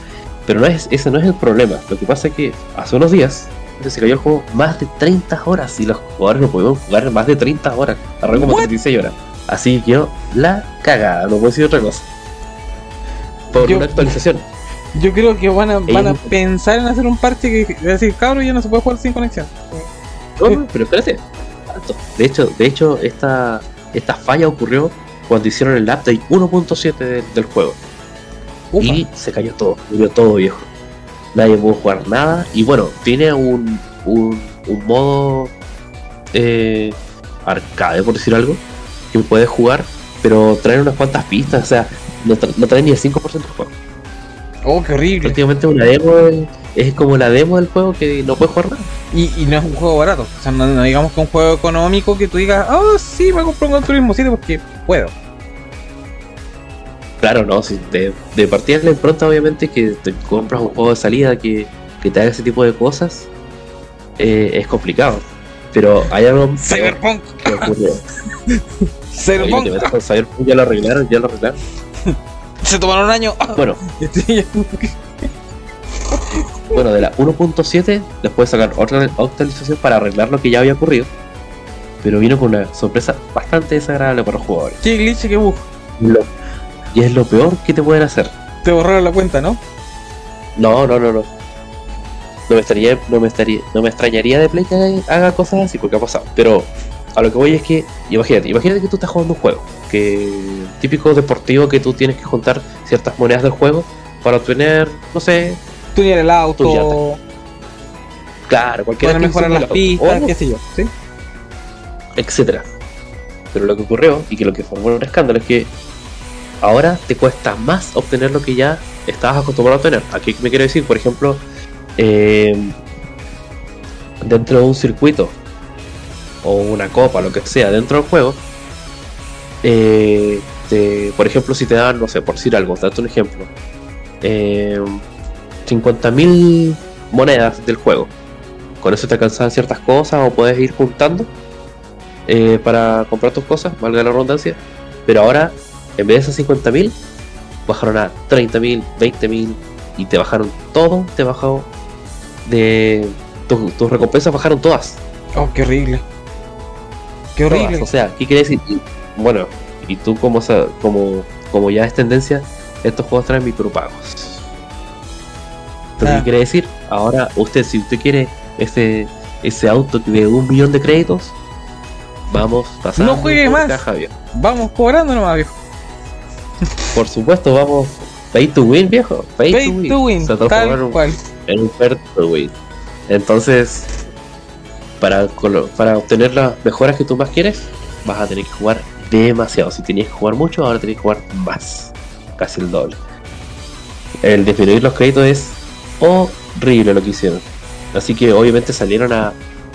Pero no es, ese no es el problema. Lo que pasa es que hace unos días se cayó el juego más de 30 horas y los jugadores no pudieron jugar más de 30 horas. Arrancó como What? 36 horas. Así que yo, la cagada, no puedo decir otra cosa. Por Yo- una actualización. Yo creo que van a, van a pensar en hacer un parche que decir, cabrón, ya no se puede jugar sin conexión. No, no, pero espérate. De hecho, de hecho esta, esta falla ocurrió cuando hicieron el update 1.7 del- del juego. Ufa. Y se cayó todo, murió todo viejo. Nadie pudo jugar nada. Y bueno, tiene un, un, un modo eh, arcade, por decir algo, que puedes jugar, pero trae unas cuantas pistas. O sea, no, tra- no trae ni el 5% del juego. Oh, qué horrible. Prácticamente una demo es, es como la demo del juego que no puedes jugar nada. Y, y no es un juego barato. O sea, no, no digamos que un juego económico que tú digas, oh, sí, me compré un Gran Turismo 7 porque puedo. Claro, no, si de, de partida la impronta, obviamente, que te compras un juego de salida que, que te haga ese tipo de cosas, eh, es complicado. Pero hay algo Cyberpunk. que ocurrió. Oye, Cyberpunk. Cyberpunk, ya lo arreglaron, ya lo arreglaron. Se tomaron un año. Bueno, bueno, de la 1.7 después sacar otra actualización para arreglar lo que ya había ocurrido. Pero vino con una sorpresa bastante desagradable para los jugadores. qué glitch, qué bug. Lo- y es lo peor que te pueden hacer. Te borraron la cuenta, ¿no? No, no, no, no. No me estaría, no me estaría, no me extrañaría de Play que haga cosas así porque ha pasado. Pero a lo que voy es que, imagínate, imagínate que tú estás jugando un juego, que típico deportivo que tú tienes que juntar ciertas monedas del juego para obtener, no sé, Tunear el Tu auto, claro, cualquier mejorar las pistas, qué sé yo. ¿sí? etcétera. Pero lo que ocurrió y que lo que formó un escándalo es que ahora te cuesta más obtener lo que ya estabas acostumbrado a obtener. Aquí me quiero decir, por ejemplo, eh, dentro de un circuito o una copa, lo que sea, dentro del juego, eh, te- por ejemplo, si te dan, no sé, por decir algo, date un ejemplo, eh, 50.000 monedas del juego. Con eso te alcanzan ciertas cosas o puedes ir juntando eh, para comprar tus cosas, valga la redundancia. Pero ahora, en vez de esos 50.000, bajaron a 30.000, 20.000 y te bajaron todo, te bajó de... tu- tus recompensas bajaron todas. Oh, qué horrible. Qué todas. horrible. O sea, ¿qué quiere decir? Bueno, y tú como, como, como ya es tendencia, estos juegos traen micropagos. Entonces, Ah. ¿qué quiere decir? Ahora, usted, si usted quiere ese, ese auto de un millón de créditos, vamos pasando No juegue por más. caja. Vamos cobrando nomás, viejo. Por supuesto, vamos pay to win, viejo. Pay, Pay to win, O sea, a tal cual. en un pay to win. Entonces, para, para obtener las mejoras que tú más quieres, vas a tener que jugar demasiado. Si tenías que jugar mucho, ahora tenés que jugar más. Casi el doble. El disminuir los créditos es horrible lo que hicieron. Así que obviamente salieron a,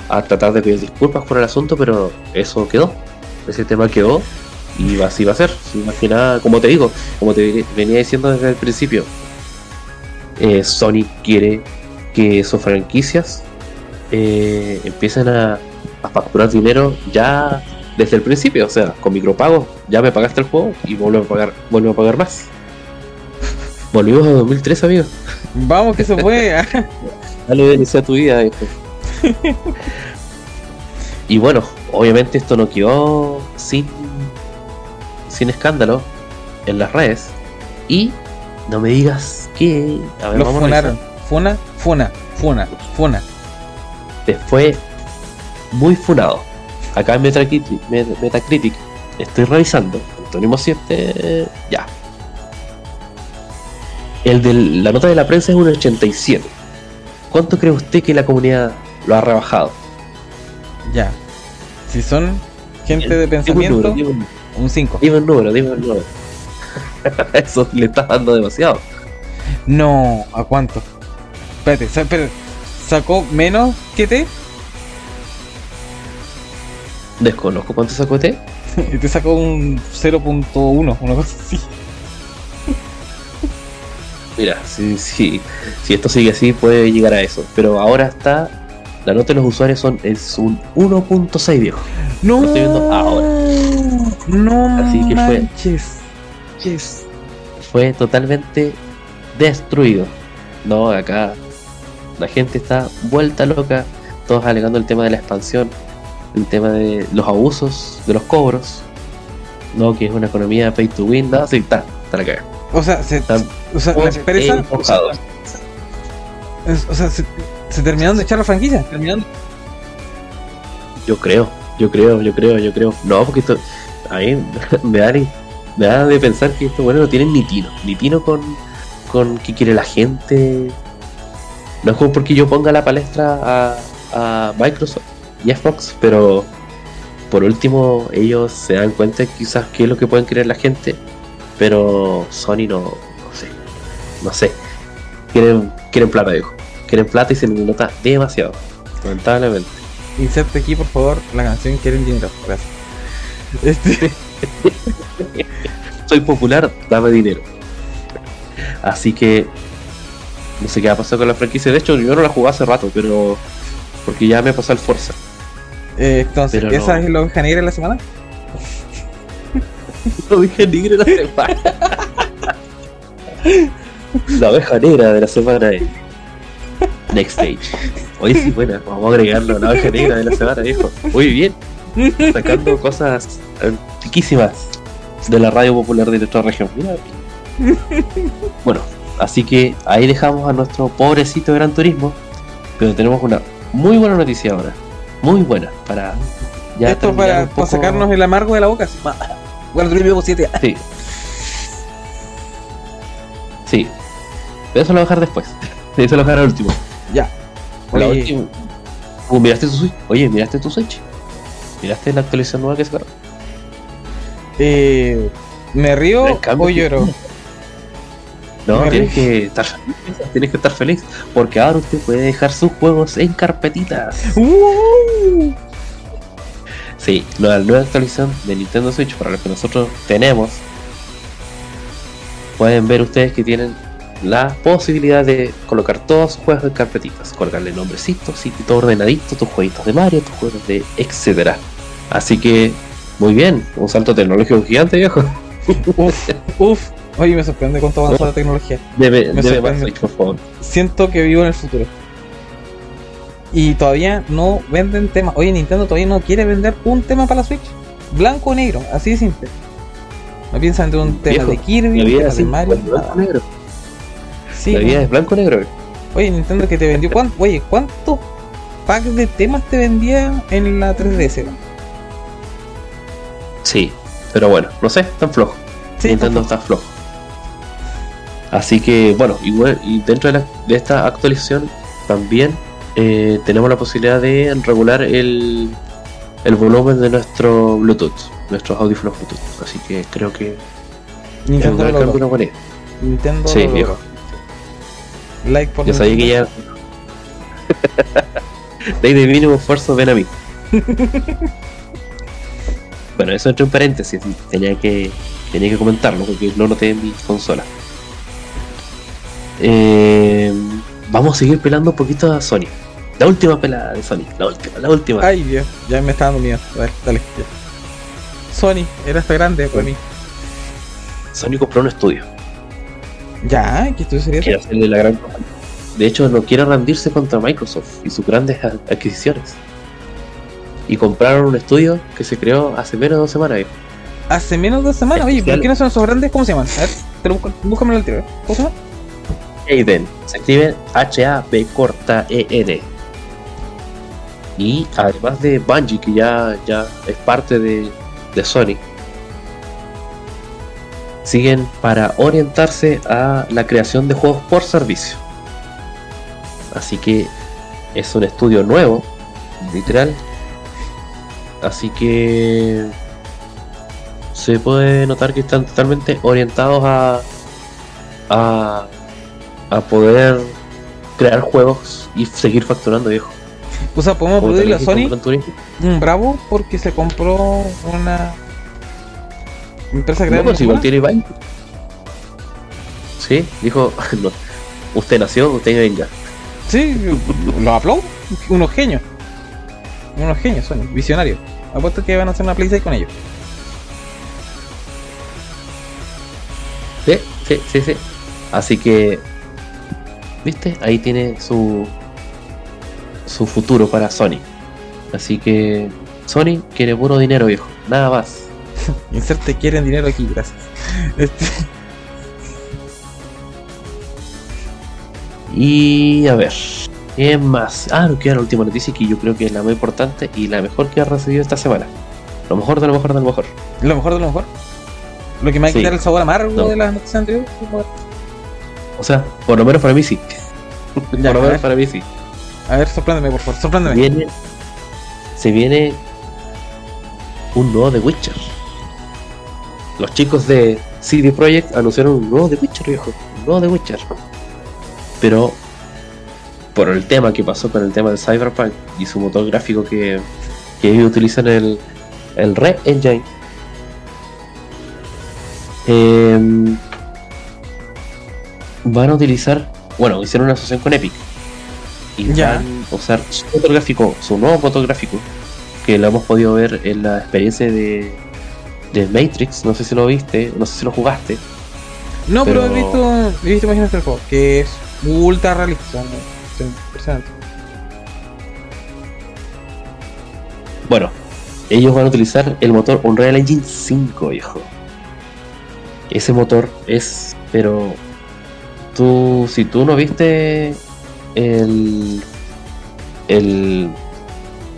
a tratar de pedir disculpas por el asunto, pero eso quedó. Ese tema quedó y así va a ser. Más que nada, como te digo, como te venía diciendo desde el principio, eh, Sony quiere que sus franquicias eh, empiecen a, a facturar dinero ya desde el principio, o sea, con micropagos ya me pagaste el juego y vuelvo a pagar, vuelvo a pagar más. Volvimos a 2003, amigos. Vamos que se puede. Dale inicio a tu vida, hijo. y bueno, obviamente esto no quedó sin, sin escándalo en las redes. Y no me digas que. A ver, Lo vamos a funaron. Funa, funa, funa, funa. fue muy funado. Acá en Metacritic, Met- Metacritic estoy revisando. Antonio 7, ya. El de la nota de la prensa es un 87. ¿Cuánto cree usted que la comunidad lo ha rebajado? Ya. Si son gente de Dime un pensamiento, número, dime un- un 5. dime un número, dime un número. Eso le está dando demasiado. No, ¿a cuánto? Espérate, espérate. ¿Sacó menos que T? Desconozco cuánto sacó este. Y te sacó un 0.1, una cosa así. Mira, si, si, si esto sigue así puede llegar a eso. Pero ahora está. La nota de los usuarios son es un 1.6 viejo. No, Lo estoy viendo ahora. No Así que fue- manches. Yes. fue totalmente destruido. No, acá la gente está vuelta loca, todos alegando el tema de la expansión, el tema de los abusos, de los cobros. No, que es una economía pay to win, no, sí, está, está la cagada. O sea, se, Están o sea la todos empresa. es- O sea, se, se terminaron de echar la franquicia. Terminaron. Yo creo, yo creo, yo creo, yo creo. No, porque esto, a mí me da, ni- me da de pensar que estos bueno no tienen ni tino, ni tino con, con qué quiere la gente. No es como porque yo ponga la palestra a, a Microsoft y Xbox, pero por último ellos se dan cuenta quizás qué es lo que pueden querer la gente, pero Sony no, no sé, no sé. Quieren, quieren plata, dijo. Quieren plata y se les nota demasiado, lamentablemente. Inserte aquí, por favor, la canción Quieren dinero. Gracias. Este, soy popular, dame dinero. Así que no sé qué va a pasar con la franquicia. De hecho, yo no la jugué hace rato, pero porque ya me pasó el Forza. Eh, entonces, Pero no. ¿esa es la oveja negra de la semana? Lo dije negra la semana. la oveja negra de la semana es Next Stage. Hoy sí, buena, vamos a agregarlo, la oveja negra de la semana, viejo. Muy bien, sacando cosas antiquísimas de la radio popular de nuestra región. Mira. Bueno, así que ahí dejamos a nuestro pobrecito Gran Turismo, pero tenemos una muy buena noticia ahora, muy buena para ya Esto para, para sacarnos el amargo de la boca. Bueno, Turismo 7. Sí. Sí. Pero eso lo voy a dejar después. Eso lo voy a dejar al último. Ya. La última. Uh, ¿Miraste tu Switch? Oye, ¿miraste tu Switch? ¿Miraste la actualización nueva que sacaron? eh, ¿me río o lloro? No, tienes que estar feliz. Tienes que estar feliz. Porque ahora usted puede dejar sus juegos en carpetitas. ¡Uh! Sí, la nueva actualización de Nintendo Switch para los que nosotros tenemos. Pueden ver ustedes que tienen la posibilidad de colocar todos sus juegos en carpetitas, colocarle nombrecitos y todo ordenadito, tus jueguitos de Mario, tus juegos de etcétera. Así que, muy bien, un salto tecnológico gigante, viejo. Uf, uf. Oye, me sorprende cuánto avanzó la tecnología. Debe, Me debe por favor. Siento que vivo en el futuro. Y todavía no venden temas. Oye, Nintendo todavía no quiere vender un tema para la Switch. Blanco o negro, así de simple. No piensan vender un tema Viejo, de Kirby, un tema de Mario. blanco nada. negro. Sí, La vida es blanco negro. Oye, Nintendo que te vendió. ¿cuán- Oye, ¿cuántos packs de temas te vendía en la 3DS? Sí, pero bueno, no sé, tan flojo. Sí, Nintendo está flojo. Así que bueno, igual, y dentro de, la- de esta actualización también eh, tenemos la posibilidad de regular el, el volumen de nuestro Bluetooth, nuestros audífonos Bluetooth. Así que creo que es un Nintendo gran buena. Nintendo Sí, viejo. Like por Yo sabía que Nintendo. ya. de ahí de mínimo esfuerzo, ven a mí. bueno, eso entre un paréntesis, tenía que, tenía que comentarlo porque no lo noté en mi consola. Eh, vamos a seguir pelando un poquito a Sony. La última pelada de Sony, la última, la última. Ay, Dios, ya me está dando miedo. A ver, dale. ya. Sony, era hasta grande para mí. Sony compró un estudio. Ya, ¿qué estudio sería? Quiere hacerle la gran campaña. De hecho, no quiere rendirse contra Microsoft y sus grandes adquisiciones. Y compraron un estudio que se creó hace menos de dos semanas. viejo. Hace menos de dos semanas, oye, ¿por qué no son esos grandes? ¿Cómo se llaman? A ver, te lo busco, búscame el tiro. ¿eh? ¿Cómo se llama? Hayden. Se escribe H-A-B corta E-N. Y además de Bungie, que ya, ya es parte de, de Sony, siguen para orientarse a la creación de juegos por servicio. Así que es un estudio nuevo, literal. Así que se puede notar que están totalmente orientados a, a, a poder crear juegos y seguir facturando, viejo. O sea, podemos aplaudirle a Sony un bravo porque se compró una empresa No, creada pues igual tiene Vive. Sí, dijo, no, usted nació, usted venga. Sí, los aplaudo. Unos genios. Unos genios, Sony, visionarios. Apuesto que van a hacer una PlayStation con ellos. Sí, sí, sí, sí. Así que, viste, ahí tiene su su futuro para Sony. Así que Sony quiere puro dinero, viejo, nada más. Inserte quieren dinero aquí, gracias. Este, Y a ver, ¿qué más? Ah, nos queda la última noticia que yo creo que es la más importante y la mejor que ha recibido esta semana. Lo mejor de lo mejor de lo mejor. lo mejor de lo mejor. Lo que me va a Sí. quitar el sabor amargo No. de las noticias anteriores. O sea, por lo menos para mí sí. Ya, por a lo ver. menos para mí sí. A ver, sorpréndeme, por favor, sorpréndeme. Viene, se viene un nuevo The Witcher. Los chicos de CD Projekt anunciaron un nuevo The Witcher, viejo. Un nuevo The Witcher. Pero por el tema que pasó con el tema de Cyberpunk y su motor gráfico que, que ellos utilizan el, el Red Engine. em, van a utilizar, bueno, hicieron una asociación con Epic y Ya. van a usar su motor gráfico, su nuevo motor gráfico, que lo hemos podido ver en la experiencia de, de Matrix, no sé si lo viste, no sé si lo jugaste, No, pero, Pero- he visto, he visto imágenes del juego, que es ultra realista. ¿no? Es impresionante. Bueno, ellos van a utilizar el motor Unreal Engine 5, viejo. Ese motor es, pero tú, si tú no viste el, el,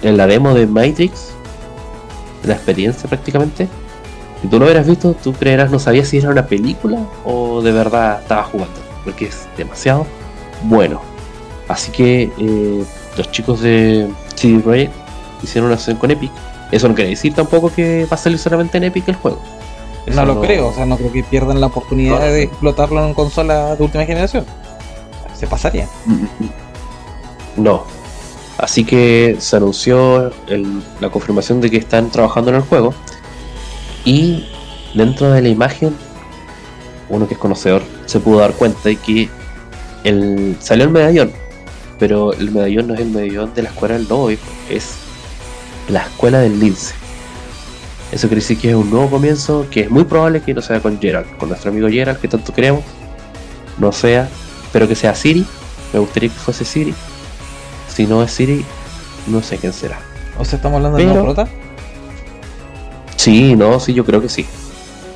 en la demo de Matrix, la experiencia prácticamente, si tú lo hubieras visto, tú creerás, no sabías si era una película o de verdad estabas jugando, porque es demasiado bueno. Así que eh, los chicos de CD Projekt hicieron una sesión con Epic. Eso no quiere decir tampoco que va a salir solamente en Epic el juego. Eso No lo creo, o sea, no creo que pierdan la oportunidad de explotarlo en consola de última generación. Se pasaría. No. Así que se anunció el- la confirmación de que están trabajando en el juego. Y dentro de la imagen, uno que es conocedor se pudo dar cuenta de que el, salió el medallón. Pero el medallón no es el medallón de la escuela del lobo, es la escuela del lince. Eso quiere decir que es un nuevo comienzo, que es muy probable que no sea con Gerald, con nuestro amigo Gerald, que tanto queremos. No sea, espero que sea Siri. Me gustaría que fuese Siri. Si no es Siri, no sé quién será. O sea, estamos hablando de Pero- una prota. Sí, no, sí, yo creo que sí.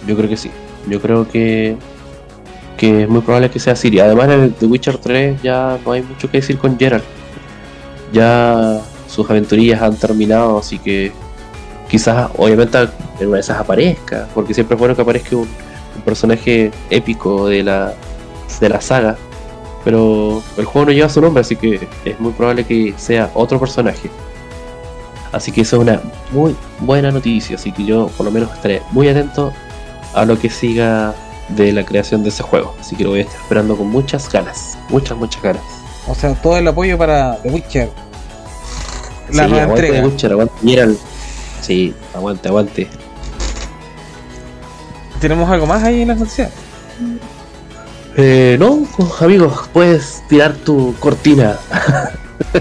Yo creo que sí. Yo creo que que es muy probable que sea Siri. Además, en The Witcher 3 ya no hay mucho que decir con Geralt. Ya sus aventurillas han terminado, así que quizás, obviamente, en una de esas aparezca, porque siempre es bueno que aparezca un, un personaje épico de la, de la saga. Pero el juego no lleva su nombre, así que es muy probable que sea otro personaje. Así que eso es una muy buena noticia. Así que yo por lo menos estaré muy atento a lo que siga de la creación de ese juego. Así que lo voy a estar esperando con muchas ganas. Muchas, muchas ganas. O sea, todo el apoyo para The Witcher. La Sí, nueva entrega. The Witcher, aguante Geralt. Sí, aguante, aguante. ¿Tenemos algo más ahí en las noticias? Eh, no, pues, amigos, puedes tirar tu cortina.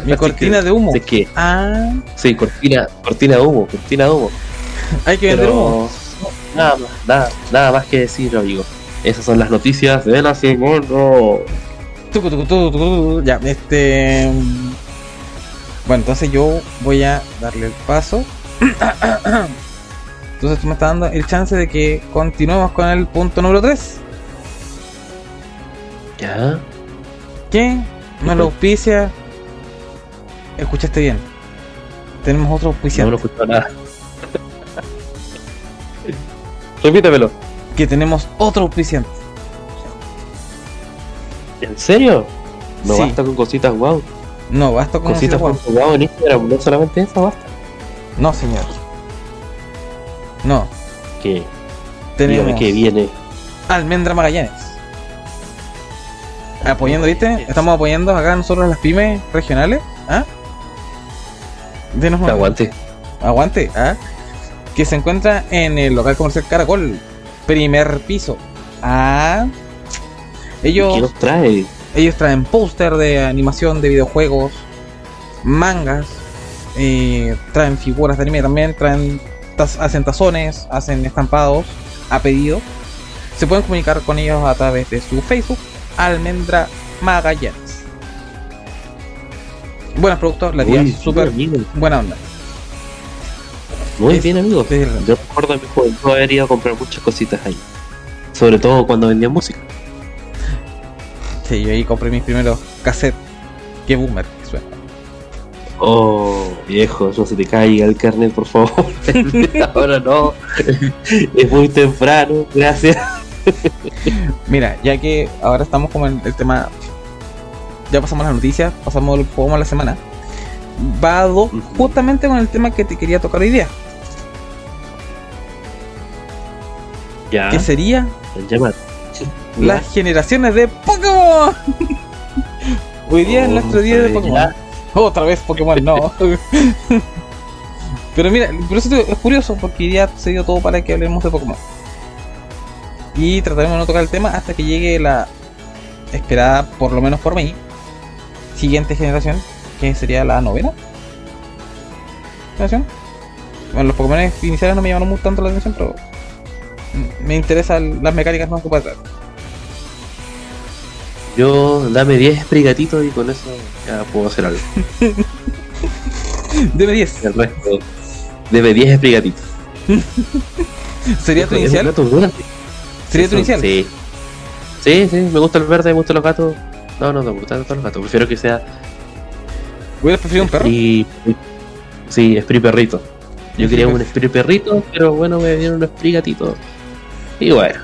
Mi cortina de humo. Es que, Ah, sí, cortina, cortina de humo, cortina de humo. Hay que vender humo. Nada más, nada, nada más que decir, amigo. Esas son las noticias de la semana. Tucu, tucu, tucu, tucu. Ya, este. Bueno, entonces yo voy a darle el paso. Entonces tú me estás dando el chance de que continuemos con el punto número 3. Ya. que nos lo auspicia. Escuchaste bien. Tenemos otro No auspiciante. lo escucho nada. Repítemelo. Que tenemos otro auspiciante. ¿En serio? No Sí. basta con cositas wow. No, basta con Cositas decir, por wow en Instagram. No solamente eso, basta. No, señor. No. Que, Tenemos dígame que viene. Almendra Magallanes. Apoyando, ¿viste? Estamos apoyando acá nosotros las pymes regionales. ¿Ah? Denos una- Aguante. Aguante, ¿ah? Que se encuentra en el local comercial Caracol, primer piso. Ah. ¿Qué Ellos, nos trae? ellos traen póster de animación de videojuegos, mangas, eh, traen figuras de anime también, traen taz- hacen tazones, hacen estampados a pedido. Se pueden comunicar con ellos a través de su Facebook, Almendra Magallanes. Buenos productos, la tía súper buena onda. Muy Es- bien, amigo. Sí, Yo recuerdo en mi juventud haber ido a comprar muchas cositas ahí. Sobre todo cuando vendían música. Sí, yo ahí compré mis primeros cassettes. Qué boomer. Oh, viejo, no se te caiga el carnet, por favor. Ahora no. es muy temprano, gracias. Mira, ya que ahora estamos como en el tema. Ya pasamos las noticias, pasamos lo que jugamos la semana. Va do- Ujú. justamente con el tema que te quería tocar hoy día. Ya, Que sería las generaciones de Pokémon. hoy día es Oh, nuestro día de ya. Otra vez Pokémon, no. Pero mira, por eso es curioso, porque día se dio todo para que hablemos de Pokémon. Y trataremos de no tocar el tema hasta que llegue la esperada, por lo menos por mí, siguiente generación, que sería la novena generación. Bueno, los Pokémon iniciales no me llamaron mucho tanto la atención, pero me interesan las mecánicas más que. Yo dame 10 sprigatitos y con eso ya puedo hacer algo. Deme 10. El resto, deme 10 sprigatitos. ¿Sería tu inicial? gato. ¿Sería tu inicial? Sí. Sí, sí, me gusta el verde, me gustan los gatos. No, no, no me gustan todos los gatos. Prefiero que sea ¿Hubieras preferido un perro? Sí, Spree perrito. Yo quería un Spree perrito, pero bueno, me dieron un Spree gatito. Y bueno,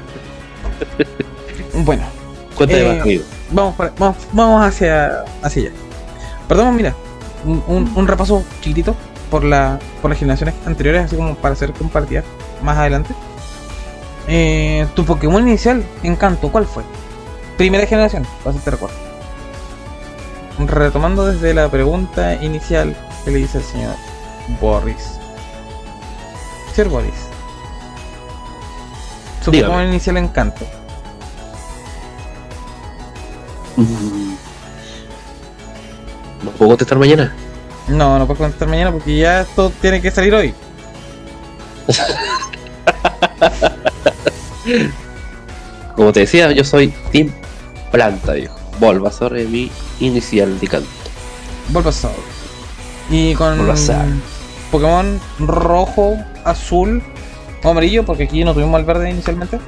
Bueno, cuéntame Eh, más, amigo. Vamos, para- vamos, vamos hacia, hacia allá. Perdón, mira, un, un- un repaso chiquitito por, la, por las generaciones anteriores, así como para hacer compartir más adelante. Eh, tu Pokémon inicial, Encanto, ¿cuál fue? Primera generación, para te recuerdo. Retomando desde la pregunta inicial que le dice el señor Boris. Señor Boris. Su Dígame. Pokémon inicial Encanto. ¿No puedo contestar mañana? No, no puedo contestar mañana porque ya esto tiene que salir hoy. Como te decía, yo soy Team Planta, viejo. Bulbasaur es mi inicial de canto. Bulbasaur. Y con Bulbasaur. Pokémon rojo, azul o amarillo, porque aquí no tuvimos el verde inicialmente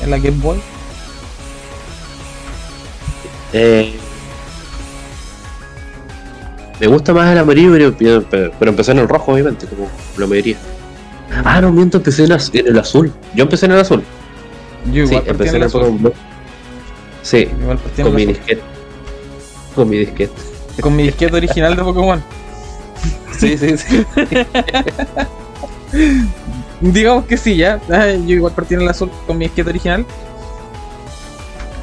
en la Game Boy. Eh, me gusta más el amarillo, pero, pero, pero empecé en el rojo, obviamente, como la mayoría. Ah, no, miento, empecé en, az- en el azul. Yo empecé en el azul. Yo Sí, igual partí empecé en el azul. Blue. Sí, Igual con el mi disquete. Con mi disquete. Con mi disquete original de Pokémon. Sí, sí, sí. Digamos que sí, ya. Ah, Yo igual partí en el azul con mi disquete original.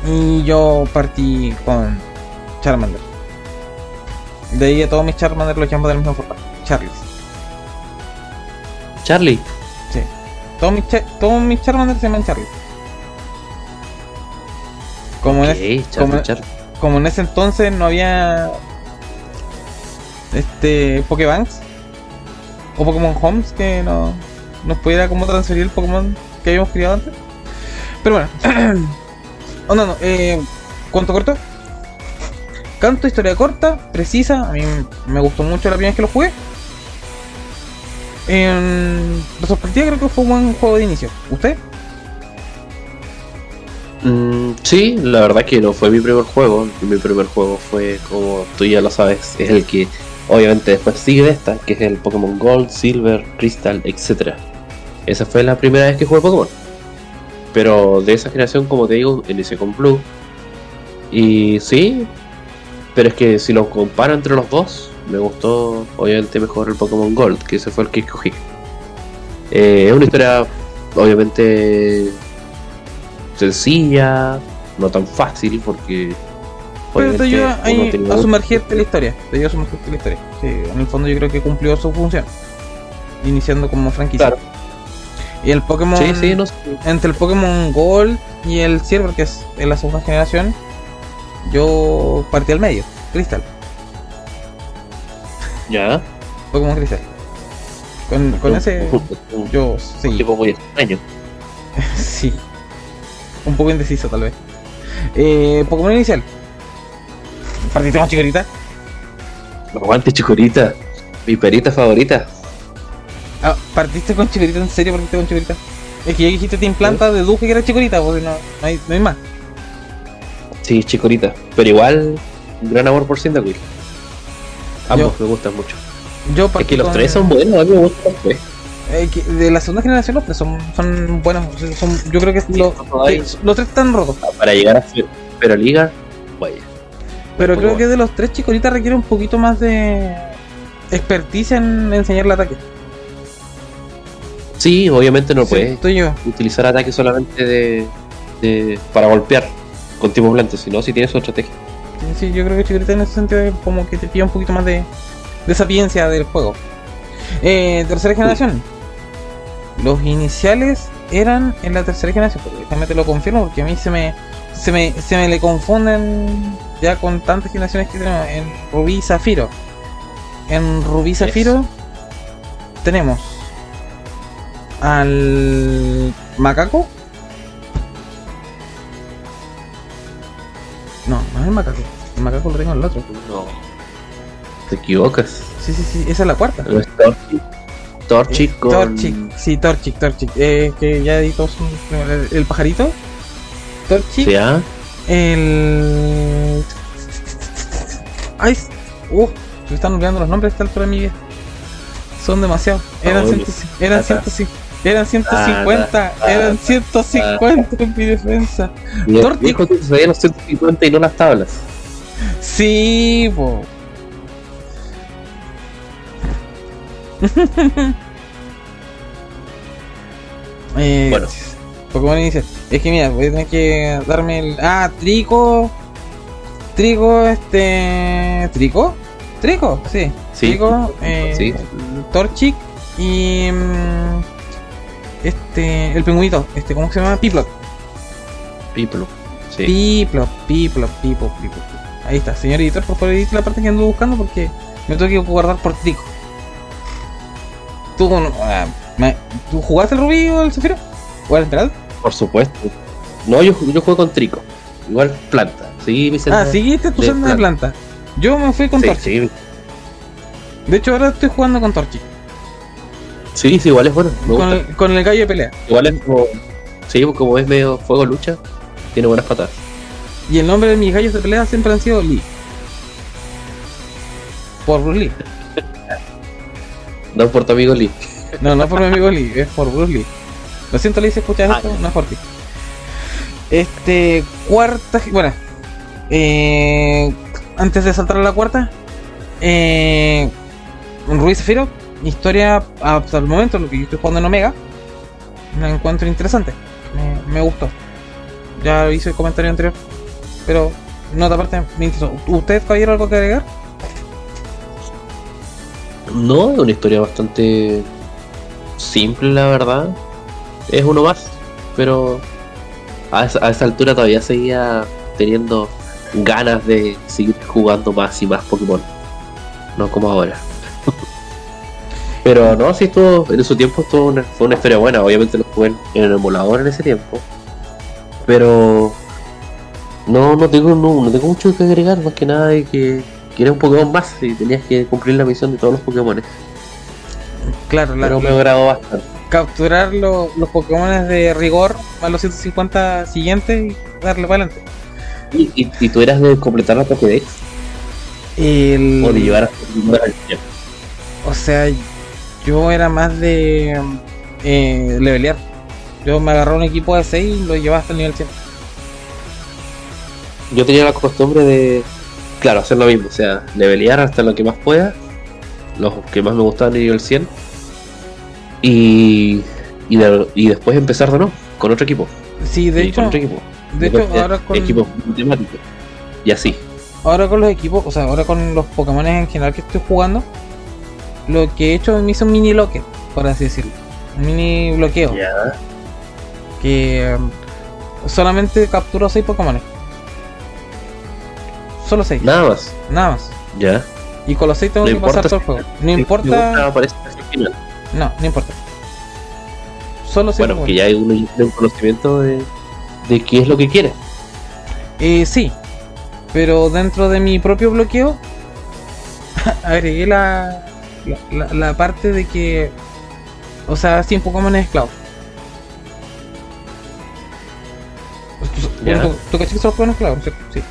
Y yo partí con Charmander. De ahí a todos mis Charmander los llamo de la misma forma. Charlie. Charlie. Todos mis, cha- todos mis Charmander se llaman Charlie. Como, en Charlie, como- Charlie. como en ese entonces no había este Pokébanks o Pokémon Homes que no nos pudiera como transferir el Pokémon que habíamos criado antes. Pero bueno. oh, no, no. Eh, ¿Cuánto corto? Canto, historia corta, precisa. A mí me gustó mucho la primera vez que lo jugué. En retrospectiva creo que fue un buen juego de inicio. ¿Usted? Mm, sí, la verdad que no fue mi primer juego. Mi primer juego fue, como tú ya lo sabes, es el que obviamente después sigue de esta, que es el Pokémon Gold, Silver, Crystal, etc. Esa fue la primera vez que jugué Pokémon. Pero de esa generación, como te digo, inicié con Blue. Y sí, pero es que si lo comparo entre los dos, me gustó obviamente mejor el Pokémon Gold, que ese fue el que escogí. Eh, es una historia obviamente sencilla, no tan fácil porque... Pero te ayuda a sumergirte en la historia. Te ayuda a sumergirte en la historia. Sí, en el fondo yo creo que cumplió su función. Iniciando como franquicia. Claro. Y el Pokémon. Sí, sí, no sé. Entre el Pokémon Gold y el Silver, que es en la segunda generación, yo partí al medio. Crystal. Ya. Pokémon Crystal. Con, con Un- ese. un- un Yo sí. tipo muy extraño. Sí. Un poco indeciso, tal vez. Eh, Pokémon inicial. Partiste con chicorita. Aguante chicorita. Mi perita favorita. Ah, partiste con chicorita, en serio partiste con chicorita. Es que ya dijiste Team Planta, deduje que era chicorita, porque no, no, hay, no hay más. Sí, chicorita. Pero igual, un gran amor por Cyndaquil. Ambos me gustan mucho. Yo Es que los tres son buenos, a mí me gustan los tres. eh, que de la segunda generación los tres son, son buenos. Son, yo creo que Sí, los, hay- sí, los tres están rotos. Para llegar a pero liga, vaya. Pero creo que de los tres chicorita requiere un poquito más de experticia en enseñar el ataque. Sí, obviamente no puedes Siento yo. utilizar ataque solamente de, de- para golpear con tipo planta, sino si tienes su estrategia. Sí, yo creo que Chikorita en ese sentido es como que te pilla un poquito más de, de sapiencia del juego. Eh, tercera generación. Los iniciales eran en la tercera generación, déjame te lo confirmo porque a mí se me, se me, se me le confunden ya con tantas generaciones que tenemos en Rubí y Zafiro. En Rubí y Zafiro tenemos al macaco. No, no es el macaco. El macaco lo tengo en el otro. No. Te equivocas. Sí, sí, sí, esa es la cuarta. No es Torchic. Torchic con. Torchic, sí, Torchic, Torchic. Eh, que ya editó su, el, el pajarito. Torchic. Sí, ah. El. Ay, uh, se me están olvidando los nombres a esta altura de mi vida. Son demasiados. Eran. 150, eran, Ah, 150, eran 150. ah, eran ah, 150 en mi defensa. Viejo, tú sabías los 150 y no las tablas. Sí, po. eh, Bueno. Pokémon inicial. Es que mira, voy a tener que darme el. Ah, Trico. Trico, este. ¿Trico? Trico, sí. Sí. Trico, eh, Sí. Torchic y. mm, Este. El pingüinito. Este, ¿cómo se llama? Piplot. Piplo. Sí. Piplo, piplo, pipo, pipo. Ahí está, señor editor, por favor edite la parte que ando buscando porque me tengo que guardar por trico. ¿Tú, ah, me- ¿tú jugaste el Rubí o el Zafiro? ¿O el Emerald? Por supuesto. No, yo, yo juego con Trico. Igual planta. Sí, mi Ah, seguiste tu senda de planta. Yo me fui con Sí, Torchic. sí, De hecho, ahora estoy jugando con Torchic. Sí, sí, igual es bueno. Me Con gusta. el, con el gallo de pelea. Igual es como. Sí, pues como es medio fuego lucha, tiene buenas patadas. Y el nombre de mis gallos de pelea siempre han sido Lee. Por Bruce Lee. No por tu amigo Lee. No, no por mi amigo Lee, es por Bruce Lee. Lo siento, Lee, si escuchas Ah, esto, no es por ti. Este, cuarta. Bueno, eh, antes de saltar a la cuarta, eh, Ruiz Zafiro, historia hasta el momento, lo que yo estoy jugando en Omega, me encuentro interesante. Me, gustó. Ya hice el comentario anterior, pero nota aparte, me interesó. ¿Usted, caballero, algo que agregar? No, es una historia bastante simple, la verdad. Es uno más, pero a esa, a esa altura todavía seguía teniendo ganas de seguir jugando más y más Pokémon. No como ahora. Pero no, sí estuvo, en su tiempo estuvo una, fue una historia buena. Obviamente lo jugué en, en el emulador en ese tiempo. Pero no, no tengo, no, no tengo mucho que agregar, más que nada de que, que era un Pokémon más y tenías que cumplir la misión de todos los Pokémon. Claro, la- Pero me agradó bastante. capturar lo- los Pokémon de rigor a los 150 siguientes y darle para adelante. ¿Y, y, y tú eras de completar la Pokédex El- o de llevar tiempo? O sea, yo era más de eh, levelear. Yo me agarré un equipo de 6 y lo llevaba hasta el nivel 100. Yo tenía la costumbre de, claro, hacer lo mismo, o sea, levelear hasta lo que más pueda, los que más me gustaban nivel 100, y, y, de- y después empezar de nuevo, con otro equipo. Sí, de y hecho, con otro equipo. de hecho ahora con, Equipos matemáticos. Y así. ahora con los equipos, o sea, ahora con los Pokémon en general que estoy jugando, lo que he hecho me hizo un mini loque, por así decirlo. Un mini bloqueo. Ya. Que um, solamente capturo 6 Pokémon. Solo 6, Nada más. nada más. Ya. Y con los 6 tengo No que pasar todo el juego. No Si importa. te gusta, aparece hasta el final. No, no importa. Solo 6 Bueno, Pokémon. que ya hay tiene un conocimiento de, de qué es lo que quiere. Eh, sí, pero dentro de mi propio bloqueo agregué la, la, la- la parte de que, o sea, sin Pokémon es esclavo. ¿Tú, Ya. tú, que son los Pokémon esclavos? ¿cierto? Sí.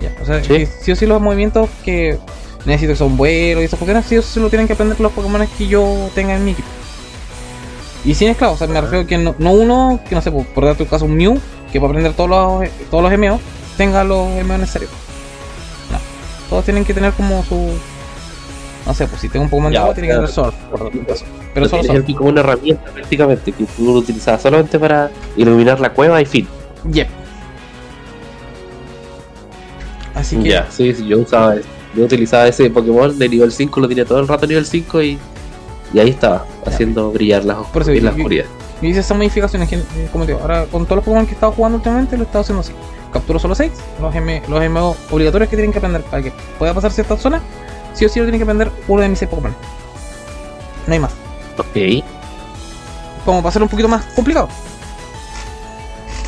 Ya, o sea, Sí. sí o sí los movimientos que necesito que son vuelos y esas cuestiones, sí o sí lo tienen que aprender los Pokémon que yo tenga en mi equipo. Y sin esclavos, o sea, me refiero que no, no uno, que no sé, por, por darte un caso, un Mew, que para aprender todos los, todos los MO, tenga los MO necesarios. No. Todos tienen que tener como su. No sé, pues si tengo un Pokémon de agua, tiene que tener Surf, por. Pero Lo solo Surf. aquí como una herramienta prácticamente que tú lo utilizabas solamente para iluminar la cueva y fin. Yep. Así que. Ya, sí, sí, yo usaba. Yo utilizaba ese Pokémon de nivel 5, lo tenía todo el rato nivel 5 y, y ahí estaba, haciendo brillar la, Por eso, en la oscuridad. Y hice esas modificaciones eh, como te digo, ahora con todos los Pokémon que he estado jugando últimamente lo he estado haciendo así. Capturo solo 6, los, M, los MO obligatorios que tienen que aprender para que pueda pasar ciertas zonas. Sí o sí lo tienen que aprender uno de mis 6 Pokémon. No hay más. Ok. Como para hacerlo un poquito más complicado.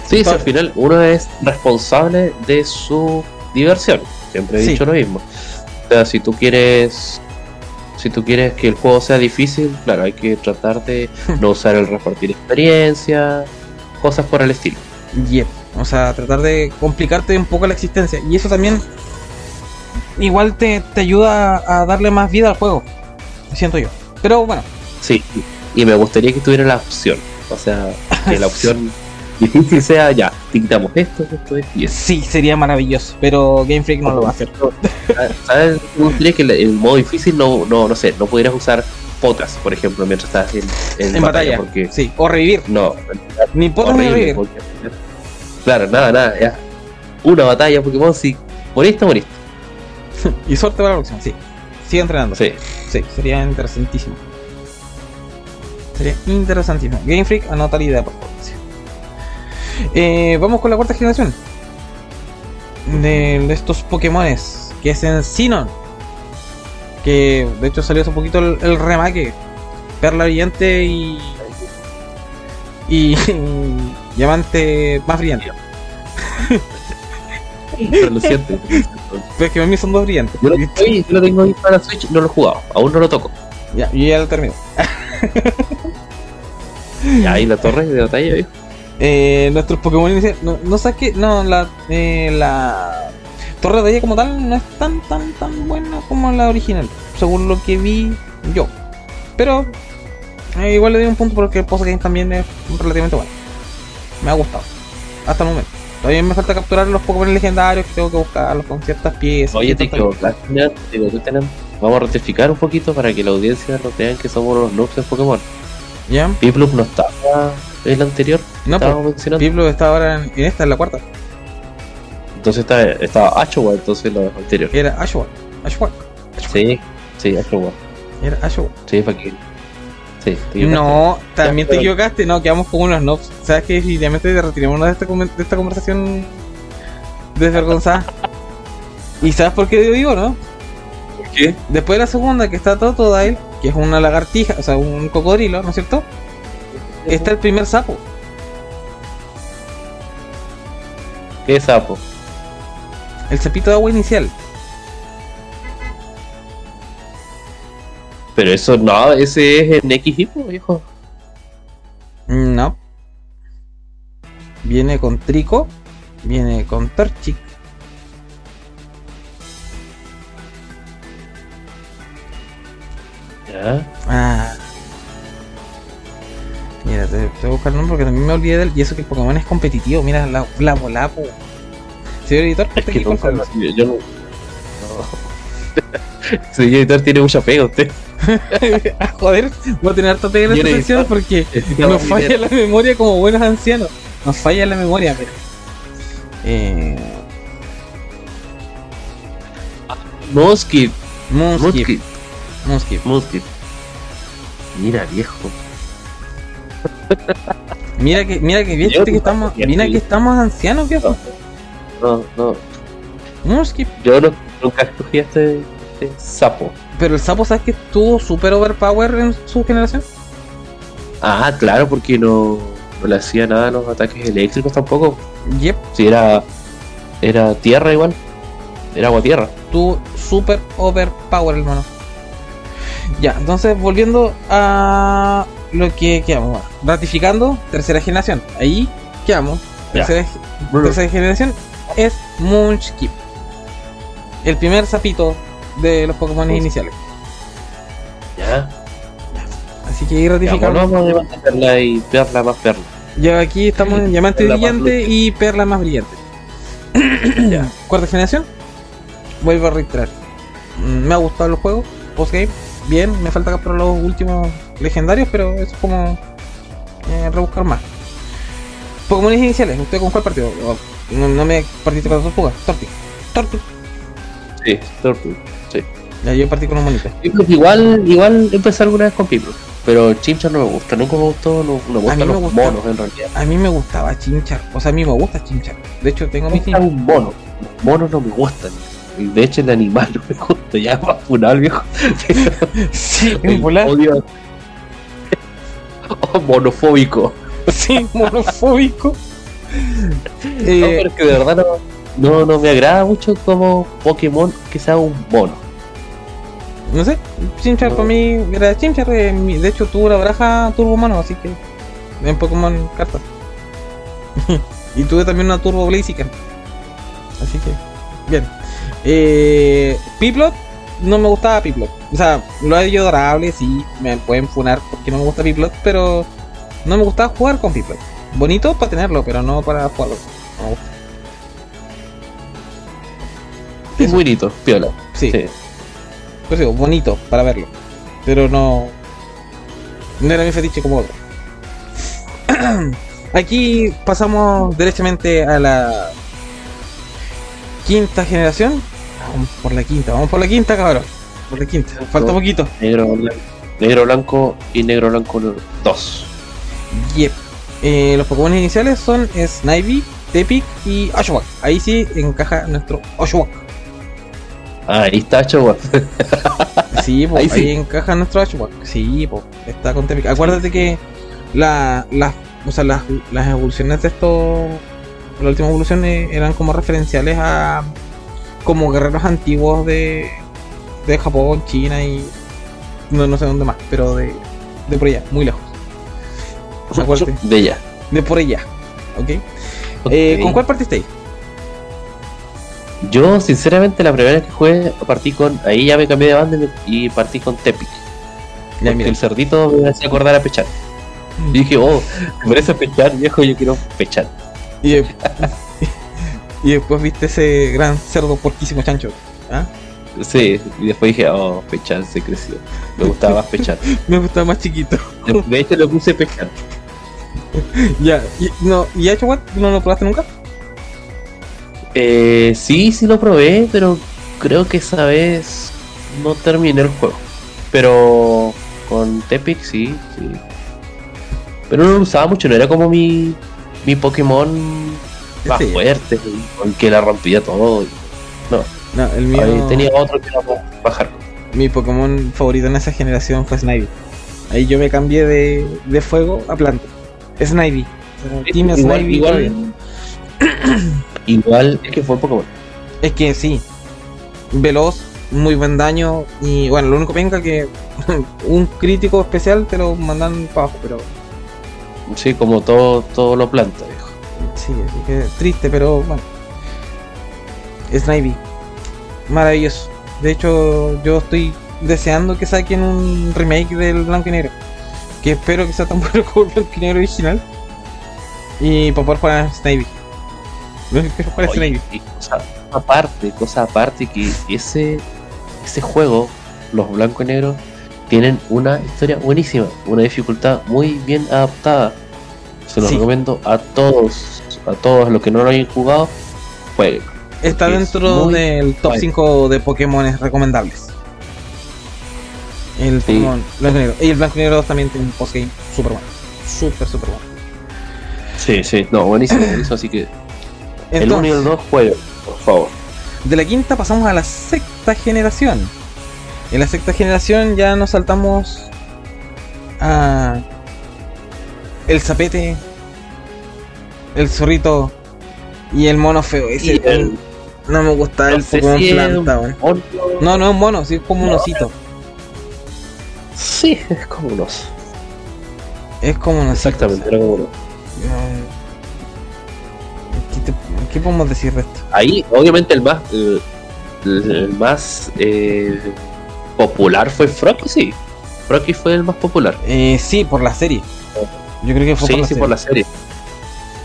Sí, sí, Pa- al final uno es responsable de su diversión. Siempre he Sí. dicho lo mismo. O sea, si tú quieres. Si tú quieres que el juego sea difícil, claro, hay que tratar de no usar el repartir experiencia, cosas por el estilo. Yep. O sea, tratar de complicarte un poco la existencia. Y eso también igual te, te ayuda a darle más vida al juego. Siento yo. Pero bueno, Sí, y me gustaría que tuviera la opción. O sea, que la opción difícil sea ya, te quitamos esto, esto, esto y eso. sí, sería maravilloso. Pero Game Freak no lo va a hacer. ¿Sabes? Me gustaría que el modo difícil no, no, no sé, no pudieras usar potas, por ejemplo, mientras estás en, en En batalla. Porque Sí, o revivir. no, Ni potas ni revivir. porque- claro, nada, nada, ya. Una batalla Pokémon, si moriste, moriste. Y suerte para la próxima, sí. Sigue entrenando. Sí. Sí, sería interesantísimo. Sería interesantísimo. Game Freak, anota la idea, por favor. Sí. Eh, vamos con la cuarta generación de, de estos Pokémones, que es en Sinon. Que de hecho salió hace poquito el, el remake. Perla brillante y. Y. Diamante más brillante. Pero es que a mí son dos brillantes. Yo lo, yo lo tengo ahí para Switch, no lo he jugado, aún no lo toco. Ya, yo ya lo terminé. Ya ahí la torre de batalla, ¿eh? Eh, nuestros Pokémon iniciales. No, no sé qué. No, la, eh, la Torre de Batalla como tal no es tan, tan, tan buena como la original. Según lo que vi yo. Pero eh, igual le doy un punto porque el post game también es relativamente bueno. Me ha gustado. Hasta el momento. Todavía me falta capturar los Pokémon legendarios que tengo que buscarlos con ciertas piezas. Oye, te equivocaste, ya, te equivocaste, Nan. Vamos a rectificar un poquito para que la audiencia nos vean que somos los noobs en Pokémon. ¿Ya? Piplup no estaba en el anterior, No, estábamos pues. Piplo está ahora en, en esta, en la cuarta. Entonces está, estaba Ashwa, entonces lo anterior. Era Ashwa. Ashwa. Sí, sí, Ashwa. Era Ashwa. Sí, para que. Sí, te equivocaste. No, también te pero- equivocaste, no, quedamos como unos noobs. ¿Sabes que Definitivamente te retiremos de esta, de esta conversación desvergonzada. ¿Y sabes por qué digo, no? ¿Por qué? Después de la segunda, que está Totodile, que es una lagartija, o sea, un cocodrilo, ¿no es cierto? Está el primer sapo. ¿Qué sapo? El sapito de agua inicial. Pero eso no, ese es en X Hippo, viejo. No. Viene con Trico. Viene con Torchic. Ya. Ah. Mira, te, te voy a buscar el nombre porque también me olvidé del. Y eso que el Pokémon es competitivo. Mira, la, la Volapo. Señor editor, Es ¿usted que qué nunca yo, yo no. no. Señor editor tiene mucha pega usted. Ah, joder, voy a tener harta pega en esta sección porque nos falla dinero. la memoria como buenos ancianos. Nos falla la memoria, pero. Eh. Moskit, Moonskip. Moskit. Mira, viejo. Mira que, mira que bien, Yo que estamos, mira que estamos ancianos, viejo. No, no. Moonskip. Yo no, nunca escogí este, este sapo. Pero el sapo, ¿sabes que estuvo super overpower en su generación? Ah, claro, porque no, no le hacía nada a los ataques eléctricos tampoco. Yep, Si era. Era tierra igual. Era agua tierra. estuvo super overpower el mono. Ya, entonces volviendo a lo que quedamos. bueno, ratificando, tercera generación. Ahí quedamos. Tercera, tercera generación es Moonskip. El primer sapito de los Pokémon iniciales. Ya. Así que ahí ratificamos. vamos a perla y perla más perla. Ya aquí estamos en Diamante Brillante y Perla más Brillante. Ya. Cuarta generación. Vuelvo a reiterar. Mm, Me ha gustado el juego. Postgame. Bien. Me falta capturar los últimos legendarios, pero eso es como eh, rebuscar más. Pokémon iniciales. ¿Usted con cuál partido? Oh, No, no me partiste con las tortugas. Torti. Torti. Sí. Sí. Ya yo partí con que igual, igual empecé alguna vez con Piplo. Pero Chimchar no me gusta, nunca me gustó, no, no me gustan los gusta. monos en realidad. A mí me gustaba Chinchar. O sea, a mí me gusta Chinchar. De hecho, tengo Me mi gusta un mono. Los monos no me gustan. De hecho, el animal no me gusta. Ya es más funal, viejo. Sí, El odio. Oh, monofóbico. Sí, monofóbico. no, Eh, pero es que de verdad no, no, no me agrada mucho como Pokémon que sea un mono. no sé, Chimchar No. para mí era Chimchar. eh, mi- de hecho, tuvo la baraja Turbo Mono, así que en Pokémon cartas. y tuve también una Turbo Blaziken. Así que, bien. Eh, Piplot, no me gustaba Piplot. O sea, lo he hecho adorable, sí, me pueden funar porque no me gusta Piplot, pero no me gustaba jugar con Piplot. Bonito para tenerlo, pero no para jugarlo. No me gusta. Es bonito, piola. Sí. Sí. Pues digo, bonito para verlo. Pero no. No era mi fetiche como otro. Aquí pasamos derechamente a la quinta generación. Vamos por la quinta, vamos por la quinta, cabrón. Por la quinta. Falta poquito. Negro, blanco, negro, blanco y negro, blanco 2. Yep. Eh, los Pokémon iniciales son Snivy, Tepic y Oshawott. Ahí sí encaja nuestro Oshawott. Ah, ahí está, chaval. Sí, po, Ahí ahí, sí. encaja nuestro Ashwag. Sí, po, está con. Acuérdate que la, las, o sea, las, las evoluciones de estos, la última evolución eh, eran como referenciales a como guerreros antiguos de, de Japón, China y no, no sé dónde más, pero de, de por allá, muy lejos. Acuérdate, Bella. de por allá. ¿Ok? Eh, ¿Con cuál partisteis? Yo, sinceramente, la primera vez que jugué, partí con. Ahí ya me cambié de banda y partí con Tepic. Porque mira. el cerdito me hacía acordar a Pechar. Y dije, oh, me parece Pechar, viejo, yo quiero Pechar. Y, de- y después viste ese gran cerdo porquísimo chancho. ¿Ah? Sí, y después dije, oh, Pechar se creció. Me gustaba más Pechar. Me gustaba más chiquito. De hecho, le puse Pechar. Ya, y, no, ¿y hecho what? ¿No lo probaste nunca? Eh, sí, sí lo probé, pero creo que esa vez no terminé el juego. Pero con Tepic sí, sí. Pero no lo usaba mucho, no era como mi, mi Pokémon más Sí. fuerte, con que la rompía todo. No, el mío. Ahí tenía otro que era bajar. mi Pokémon favorito en esa generación fue Snivy. Ahí yo me cambié de, de fuego a planta. Snivy. Team Snivy igual. igual es que fue Pokémon. Es que sí. Veloz, muy buen daño. Y bueno, lo único venga que un crítico especial te lo mandan para abajo, pero Sí, como todo, todo lo planta, viejo. sí, así que triste, pero bueno. Snivy. Maravilloso. De hecho, yo estoy deseando que saquen un remake del Blanco y Negro. Que espero que sea tan bueno como el Blanco y Negro original. Y para poder jugar a Snivy. Es Oye, y cosa aparte, cosa aparte que ese, ese juego, los blancos y negros, tienen una historia buenísima, una dificultad muy bien adaptada. Se los Sí. recomiendo a todos, a todos los que no lo hayan jugado, jueguen. Está es dentro del top bueno. 5 de Pokémon recomendables. El Sí. Pokémon Blanco y Negro. Y el Blanco y Negro 2 también tiene un postgame super bueno. Super, super bueno. Sí, sí, no, buenísimo, buenísimo, así que el 1 y el Entonces, 2 jueguen, por favor. de la quinta pasamos a la sexta generación. En la sexta generación ya nos saltamos a el zapete, el zorrito y el mono feo. Ese el- no me gusta no el Pokémon si planta, un- No, no es un mono, sí es como un No. osito. Sí, es como un oso. Es como un osito. Exactamente, era como un oso. ¿Qué, te- qué podemos decir de esto? Ahí, obviamente, el más, el, el más eh, popular fue Frocky, sí. Frocky fue el más popular. Eh, sí, por la serie. Yo creo que fue Sí, por la sí, serie. por la serie.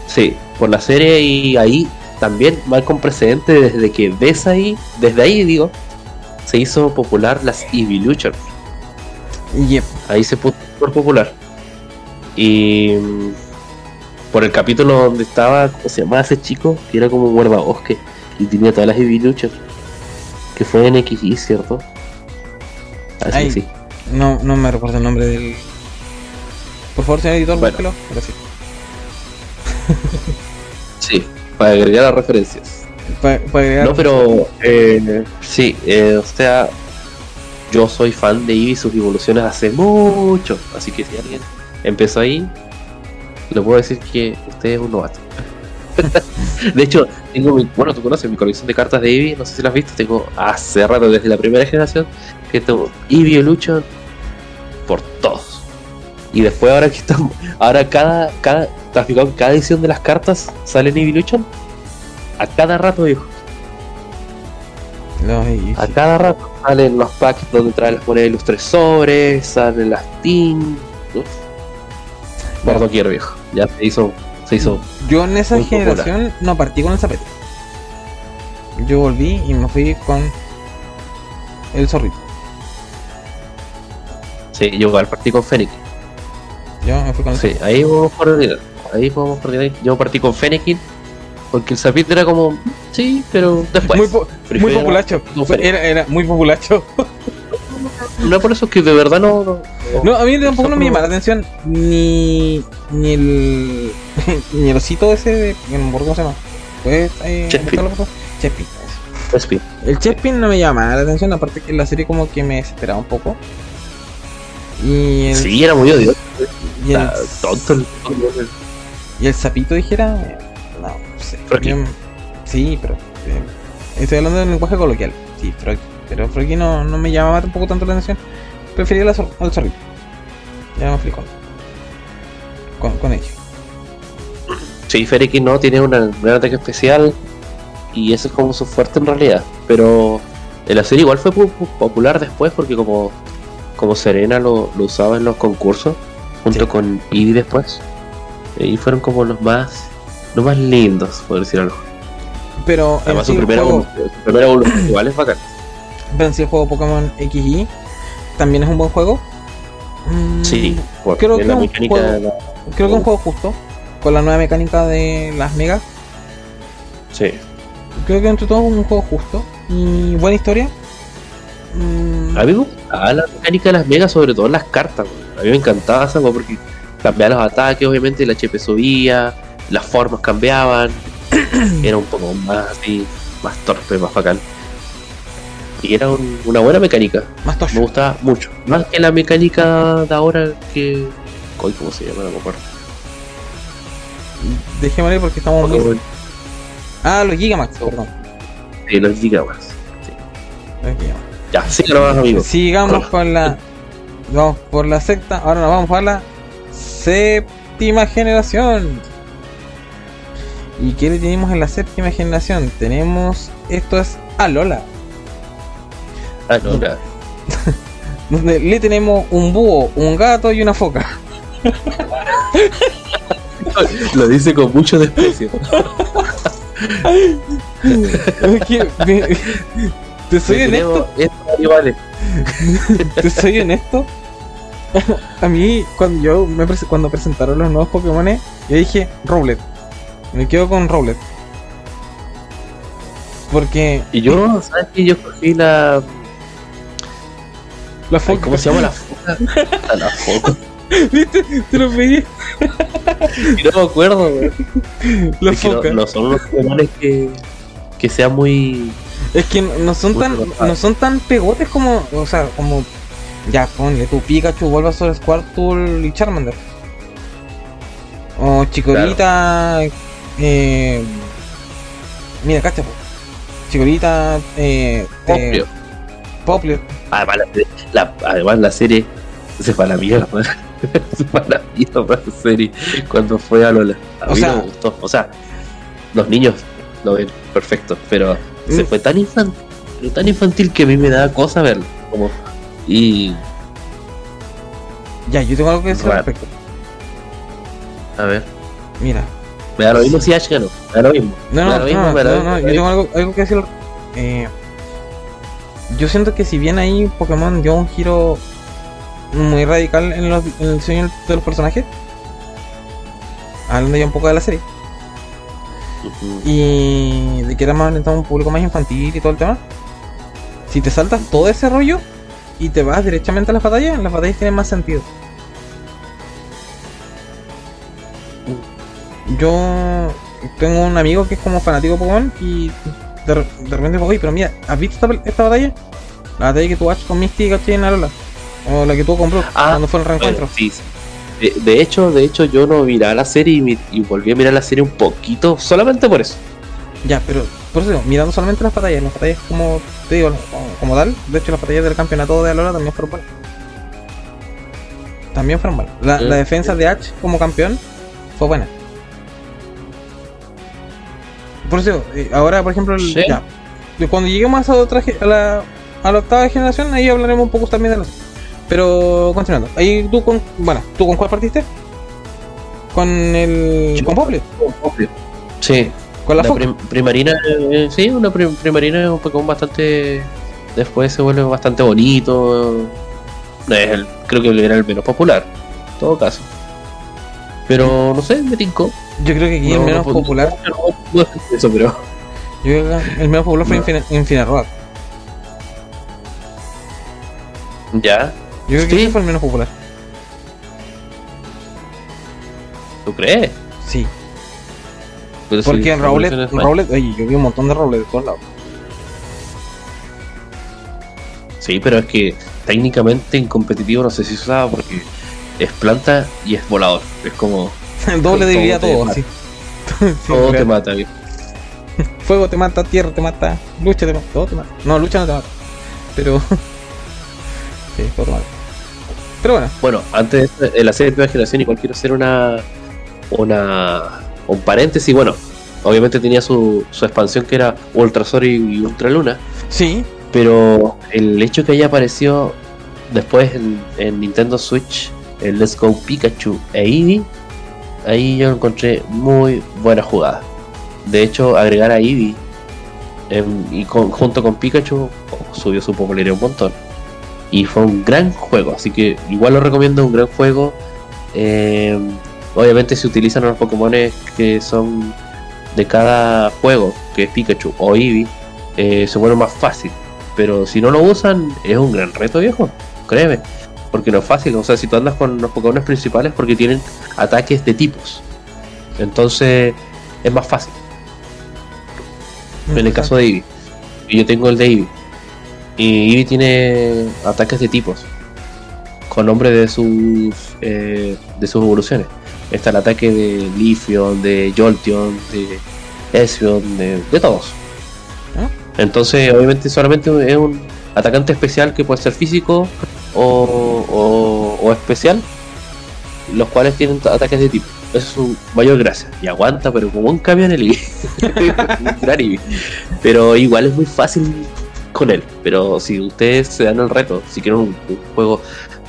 Sí, por la serie y ahí también mal con precedente desde que ves ahí, desde ahí digo, se hizo popular las Evolution. Yep. Ahí se puso súper popular. Y por el capítulo donde estaba, ¿cómo se llamaba ese chico? Que era como un guardabosque y tenía todas las Evolution. Que fue en XY, ¿cierto? Así Ay. que sí. No, no me recuerdo el nombre del. Por favor, señor editor, Bueno. búsquelo. Gracias. Sí, para agregar las referencias. Para, para agregar. No, pero eh, sí, eh, o sea, yo soy fan de Eevee y sus evoluciones hace mucho, así que si alguien empezó ahí, le puedo decir que usted es un novato. de hecho, tengo mi, bueno, tú conoces mi colección de cartas de Eevee, no sé si las has visto, tengo hace rato desde la primera generación que tengo Eevee Evolution por todos. Y después ahora que estamos, ahora cada, cada, ¿te has fijado que cada edición de las cartas sale en Eevee Evolution? A cada rato, viejo. No, A cada rato salen los packs donde traen las monedas de los tres sobres, salen las team. Uf. Por doquier viejo. Ya se hizo, se hizo. Yo en esa popular. generación no partí con el zapete. Yo volví y me fui con el zorrito. Sí, yo igual partí con Fennec. Yo me fui con el Sí, ahí podemos coordinar. Ahí podemos coordinar. Yo partí con Fennekin. Porque el Zapit era como. Sí, pero después. Muy, po- muy populacho. Era, era muy populacho. No por eso es que de verdad no. no, No, a mí tampoco no me llama la atención ni, ni el ni el osito ese de cómo se llama. ¿Puedes eh, Chespin. Chespin. eso. Spin. El Chespin no me llama la atención, aparte que la serie como que me desesperaba un poco. Y el, Sí, era muy odioso. y el, tonto el. y el sapito dijera, eh, no, no sé. Yo- sí, pero eh, estoy hablando del lenguaje coloquial. Sí, Froggy. Pero Froggy no, no me llamaba tampoco tanto la atención. Prefería la zor- al zorrito. Ya me fui con, con, ellos. Sí, Fennekin no tiene una gran ataque especial. Y eso es como su fuerte en realidad. Pero la serie igual fue pu- pu- popular después porque como, como Serena lo, lo usaba en los concursos. Junto Sí. con Eevee después. Y fueron como los más. Los más lindos, por decir algo. Pero Además sí, su el primera, juego, su primera evolución igual es bacán. Sí el juego Pokémon XY también es un buen juego. Mm, Sí, creo que un juego- la- Creo que es un juego justo. Con la nueva mecánica de las megas. Sí. Creo que entre todo es un juego justo. Y buena historia. Mm, A mí me gustaba la mecánica de las megas, sobre todo en las cartas. A mí me encantaba esa porque cambiaba los ataques, obviamente, el HP subía, las formas cambiaban. Era un poco más así, más torpe, más bacán. Y era un- una buena mecánica. Más Me gustaba mucho. Más que la mecánica de ahora que. ¿Cómo se llama? No me acuerdo. Dejémoslo ahí porque estamos muy. Ah, los Gigamax, perdón. de los Gigamax. Los Gigamax. Ya, sí, más amigos. Sigamos con la. Vamos por la sexta. Ahora nos vamos para la séptima generación. ¿Y qué le tenemos en la séptima generación? Tenemos. Esto es Alola. Ah, no, nada. Donde le tenemos un búho, un gato y una foca. Lo dice con mucho desprecio. Es que me- Te soy honesto. Tenemos estos animales. Te soy honesto. A mí, cuando yo me cuando presentaron los nuevos Pokémon, yo dije Rowlet. Me quedo con Rowlet. Porque Y yo, ¿sabes qué? Yo escogí la. La ay, foca. ¿Cómo se llama la foca? Ah, La foca. ¿Viste? Te lo pedí. No me acuerdo, güey. La Es que no, foca. no son unos Pokémones que. que sean muy. Es que no son tan no son tan pegotes como, o sea, como ya ponle tu Pikachu, Bulbasaur, Squirtle y Charmander. O Chikorita, eh, mira, cacha. Chikorita, eh, eh, Popio. Poplar. Además, la, además, la serie se fue a la mierda. se fue a la mierda la serie cuando fue a Lola. A O mí sea- no me gustó. O sea, los niños lo ven perfecto, pero se Mm. fue tan infantil, tan infantil que a mí me da cosa verlo. Como, y. Ya, yo tengo algo que decir al respecto. A ver, Mira, me da lo mismo si Ash ganó. Me da lo mismo. no, Me da no, lo mismo, no, lo yo tengo algo, algo que decir. Eh, yo siento que si bien ahí Pokémon dio un giro muy radical en, los, en el diseño de los personajes, hablando ya un poco de la serie, y de que era más orientado a un público más infantil y todo el tema, si te saltas todo ese rollo y te vas directamente a las batallas, las batallas tienen más sentido. Yo tengo un amigo que es como fanático de Pokémon y de, re- de repente oye, pero mira, ¿has visto esta, esta batalla? La batalla que tú haces con Misty y en Alola. O la que tuvo con Brook Ah, cuando fue el reencuentro. Sí, sí. De, de hecho, de hecho, yo no miraba la serie y, mi- y volví a mirar la serie un poquito, solamente por eso. Ya, pero por eso mirando solamente las batallas, las batallas como te digo, como, tal, de hecho las batallas del campeonato de Alola también fueron buenas. También fueron buenas. La, Mm. la defensa de Ash como campeón fue buena. Por eso eh, ahora por ejemplo, el- Sí. ya, cuando lleguemos a, otra, a, la, a la octava generación, ahí hablaremos un poco también de los. Pero continuando, ahí tú con, bueno, ¿tú con cuál partiste? Con el, Yo- con Poplet, Sí, con la, la foca. prim- primarina, eh, sí, una prim- primarina es un Pokémon bastante. Después se vuelve bastante bonito. Es el- creo que era el menos popular, en todo caso. Pero no sé, me tincó. Yo creo que aquí No, el no menos popular no eso, pero. Yo creo que el menos popular fue No. Infin- Infinite Road. Ya, Yo creo que ese fue el menos popular. ¿tú crees? Sí. Pero Porque en mencionas- Rowlet, oye, yo vi un montón de Rowlet de todos lados. Sí, pero es que técnicamente en competitivo no sé si se usaba porque es planta y es volador. Es como El doble de Todo todo, mata. sí. Sí, todo te mata. viejo. Fuego te mata, tierra te mata, lucha te mata, todo te mata. No, lucha no te mata. Pero. sí, todo te mata. Pero bueno, Bueno, antes de de la serie de primera generación, igual quiero hacer una. una un paréntesis. Bueno, obviamente tenía su, su expansión que era Ultra Sol y Ultra Luna. sí, Pero el hecho que haya aparecido después en, en Nintendo Switch el Let's Go Pikachu e Eevee, ahí yo encontré muy buena jugada. De hecho, agregar a Eevee em, y junto con Pikachu oh, subió su popularidad un montón. Y fue un gran juego, así que igual lo recomiendo, un gran juego. Em, obviamente se utilizan los Pokémon que son de cada juego, que es Pikachu o Eevee, eh, se vuelve más fácil. Pero si no lo usan, es un gran reto, viejo. Créeme. Porque no es fácil. O sea, si tú andas con los Pokémon principales, porque tienen ataques de tipos. Entonces, es más fácil. En el caso de Eevee. Y yo tengo el de Eevee. Y Eevee tiene ataques de tipos. Con nombre de sus eh, de sus evoluciones. Está el ataque de Leafeon, de Jolteon, de Espeon, de, de todos. ¿Ah? Entonces, obviamente, solamente es un atacante especial que puede ser físico o, o- o especial, los cuales tienen ataques de tipo. Esa es su mayor gracia. Y aguanta, pero como un camión el. Pero igual es muy fácil con él. Pero si ustedes se dan el reto, si quieren un, un juego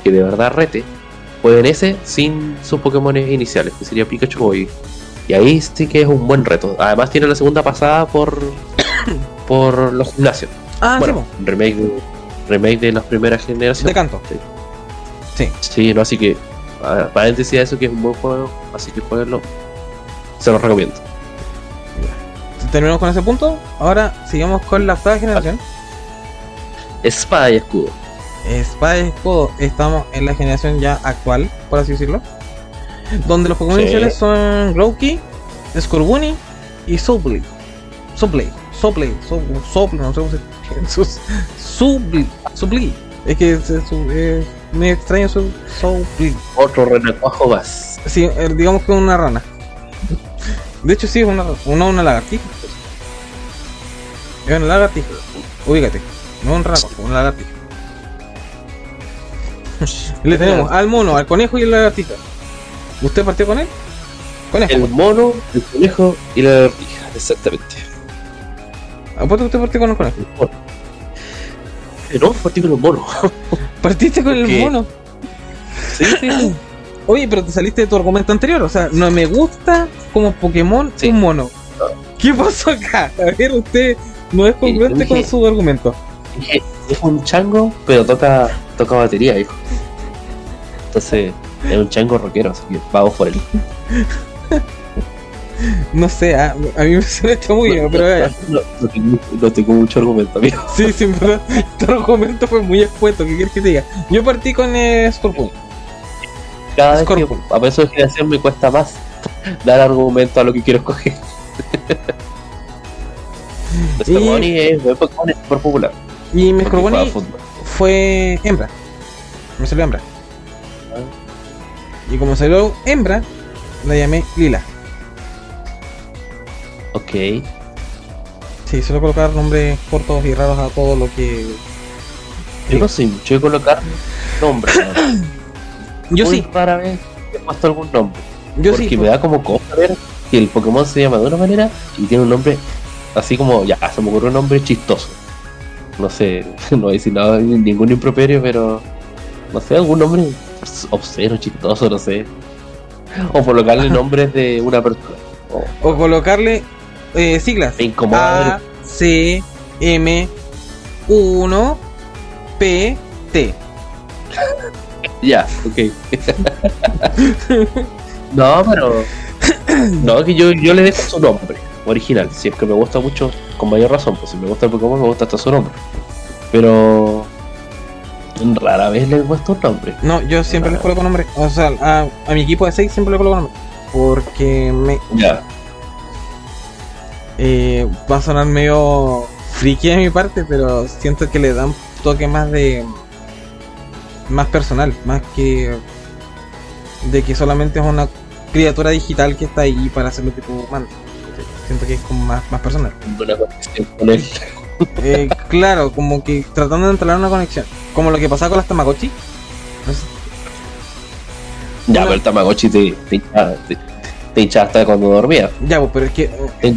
que de verdad rete, pueden ese sin sus Pokémon iniciales, que sería Pikachu Eevee. Y ahí sí que es un buen reto. Además tiene la segunda pasada por por los gimnasios. Ah, bueno, remake de, remake de las primeras po, de generaciones. canto. Sí. Sí, no, así que paréntesis a eso que es un buen juego, así que jueguenlo. Se los recomiendo. Terminamos con ese punto. Ahora sigamos con la octava generación. Espada y escudo. Espada y escudo. Estamos en la generación ya actual, por así decirlo. Donde los Pokémon Sí. iniciales son Growky, Scorbunny y Soulblade. Soulblade. Soulblade. Soul- Soulblade. No sé cómo se sus- Soulblade. Soulblade. Es que es, es, es medio extraño su Soulblade. Otro renacuajo más. Sí, digamos que es una rana. De hecho, sí, es una, una, una lagartija. Es una lagartija. Ubícate. No es un rana, una lagartija. Le tenemos al mono, al conejo y a la lagartija. ¿Usted partió con él? Conejo. El mono, el conejo y la lagartija. Exactamente. Apuesto que usted partió con el conejo. El mono. Eh, No, partí con los monos. Partiste con el mono. Sí, sí, sí. Oye, pero te saliste de tu argumento anterior. O sea, no me gusta como Pokémon Sí. un mono. ¿Qué pasó acá? A ver, usted no es congruente dije- con su argumento. Dije, Es un chango, pero toca, toca batería, hijo. Entonces, es un chango rockero, así que vamos por él. No sé, a, a mí me suena chamullo, pero eh, no, no tengo, no tengo mucho argumento, amigo. sí, sí, en verdad, tu argumento fue muy expuesto, ¿qué quieres que te diga? Yo partí con eh, Scorpion. Cada vez que Scorpion. a peso de generación me cuesta más dar argumento a lo que quiero escoger. Y- Mr. Bonnie es súper popular. Y Scorbunny fútbol. fue hembra. Me salió hembra. Y como salió hembra, la llamé Lila. Ok. Sí, suelo colocar nombres cortos y raros a todo lo que. Yo no soy mucho de colocar nombres. ¿no? Yo Muy sí, rara vez he puesto algún nombre. yo porque sí. me da como cosa ver que el Pokémon se llama de una manera y tiene un nombre así como, ya, se me ocurrió un nombre chistoso. No sé, no voy a decir nada, ningún improperio, pero no sé, algún nombre obsceno, chistoso, no sé. O colocarle nombres de una persona. O O colocarle eh, siglas. A, C, M, 1, P, T. Ya, ok. no, pero. No, que yo, yo le dejo su nombre original. Si es que me gusta mucho, con mayor razón. Pues si me gusta el Pokémon, me gusta hasta su nombre. Pero. Rara vez le he puesto un nombre. No, yo siempre les coloco nombre. O sea, a, a mi equipo de 6 siempre le coloco nombre. Porque me Ya. Eh, va a sonar medio friki de mi parte, pero siento que le da un toque más de. más personal, más que. de que solamente es una criatura digital que está ahí para hacer lo que tú mandas. Siento que es como más, más personal. Una conexión con él. Eh, claro, como que tratando de entrar una conexión. Como lo que pasaba con las Tamagotchi. No sé, Ya, pero el Tamagotchi te, te, te, te hincha hasta cuando dormía. Ya, pues, pero es que eh,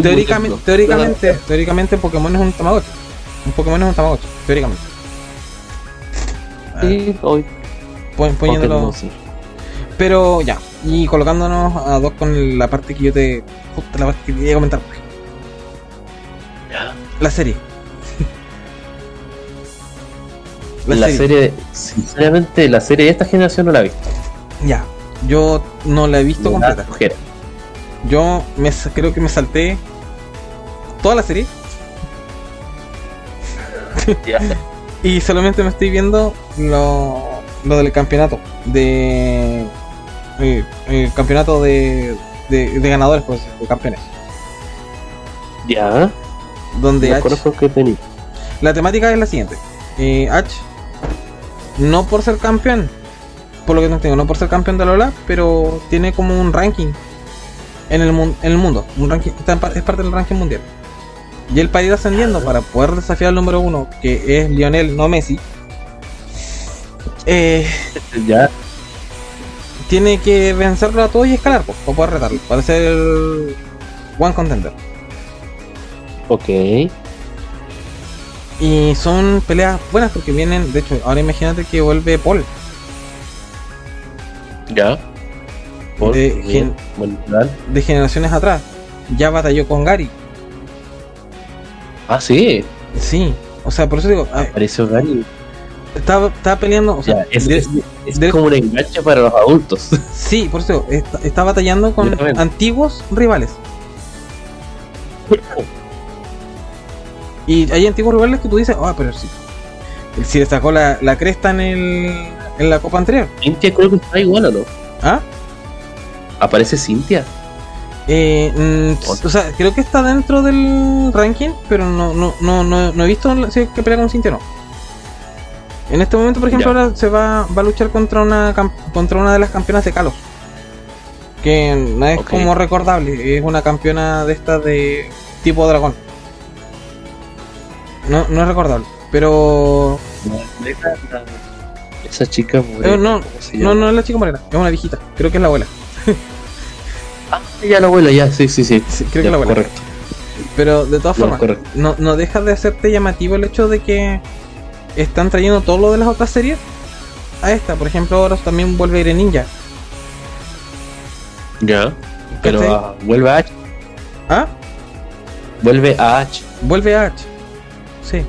teóricamente, teóricamente, teóricamente Pokémon es un Tamagotchi. Un Pokémon es un Tamagotchi, teóricamente. Sí, hoy. pon- poniéndolo. Sí. Pero ya, y colocándonos a dos con la parte que yo te. Justo la parte que te quería comentar. La serie. La, serie. sinceramente, la serie de esta generación no la he visto. Ya, yo no la he visto completa. Yo me, creo que me salté toda la serie y solamente me estoy viendo lo, lo del campeonato de eh, el campeonato de, de, de ganadores pues de campeones Ya. donde conozco que. La temática es la siguiente. Eh, H, no por ser campeón, por lo que no tengo, no por ser campeón de Lola, pero tiene como un ranking en el, en el mundo. Un ranking, es parte del ranking mundial. Y él para ir ascendiendo, para poder desafiar al número uno, que es Lionel, no Messi, eh, Ya. tiene que vencerlo a todos y escalar, pues, para poder retarlo, para ser el One Contender. Ok. Y son peleas buenas porque vienen, de hecho, ahora imagínate que vuelve Paul. Ya. Por, De gen- plan. de generaciones atrás. Ya batalló con Gary. Ah, sí. Sí, o sea, por eso digo, eh, Apareció Gary. estaba, estaba peleando, o sea, Ya, es, de- es- es de- como un enganche para los adultos. sí, por eso digo, está, está batallando con antiguos rivales. Y hay antiguos rivales que tú dices, ah, pero sí. Si le sacó la, la cresta en, el, en la copa anterior. Cintia creo que está igual o no. ¿Ah? Aparece Cintia. Eh, mm, o sea, creo que está dentro del ranking, pero no, no, no, no, no he visto si es que pelea con Cintia o no. En este momento, por ejemplo, Ya. ahora se va, va a luchar contra una contra una de las campeonas de Kalos. Que no es como recordable, es una campeona de esta de tipo dragón. No, no es recordable, pero Esa chica morena, Eh, no, ¿cómo se no, no es la chica morena, es una viejita, creo que es la abuela. Ah, ya la abuela, ya, sí, sí, sí. Sí, creo que es la abuela. Correcto. Pero de todas formas, correcto. no, no deja de hacerte llamativo el hecho de que están trayendo todo lo de las otras series a esta. Por ejemplo, ahora también vuelve a ir en Ninja. Ya. Pero ah, vuelve a H. ¿Ah? Vuelve a H. Vuelve a H. Sí.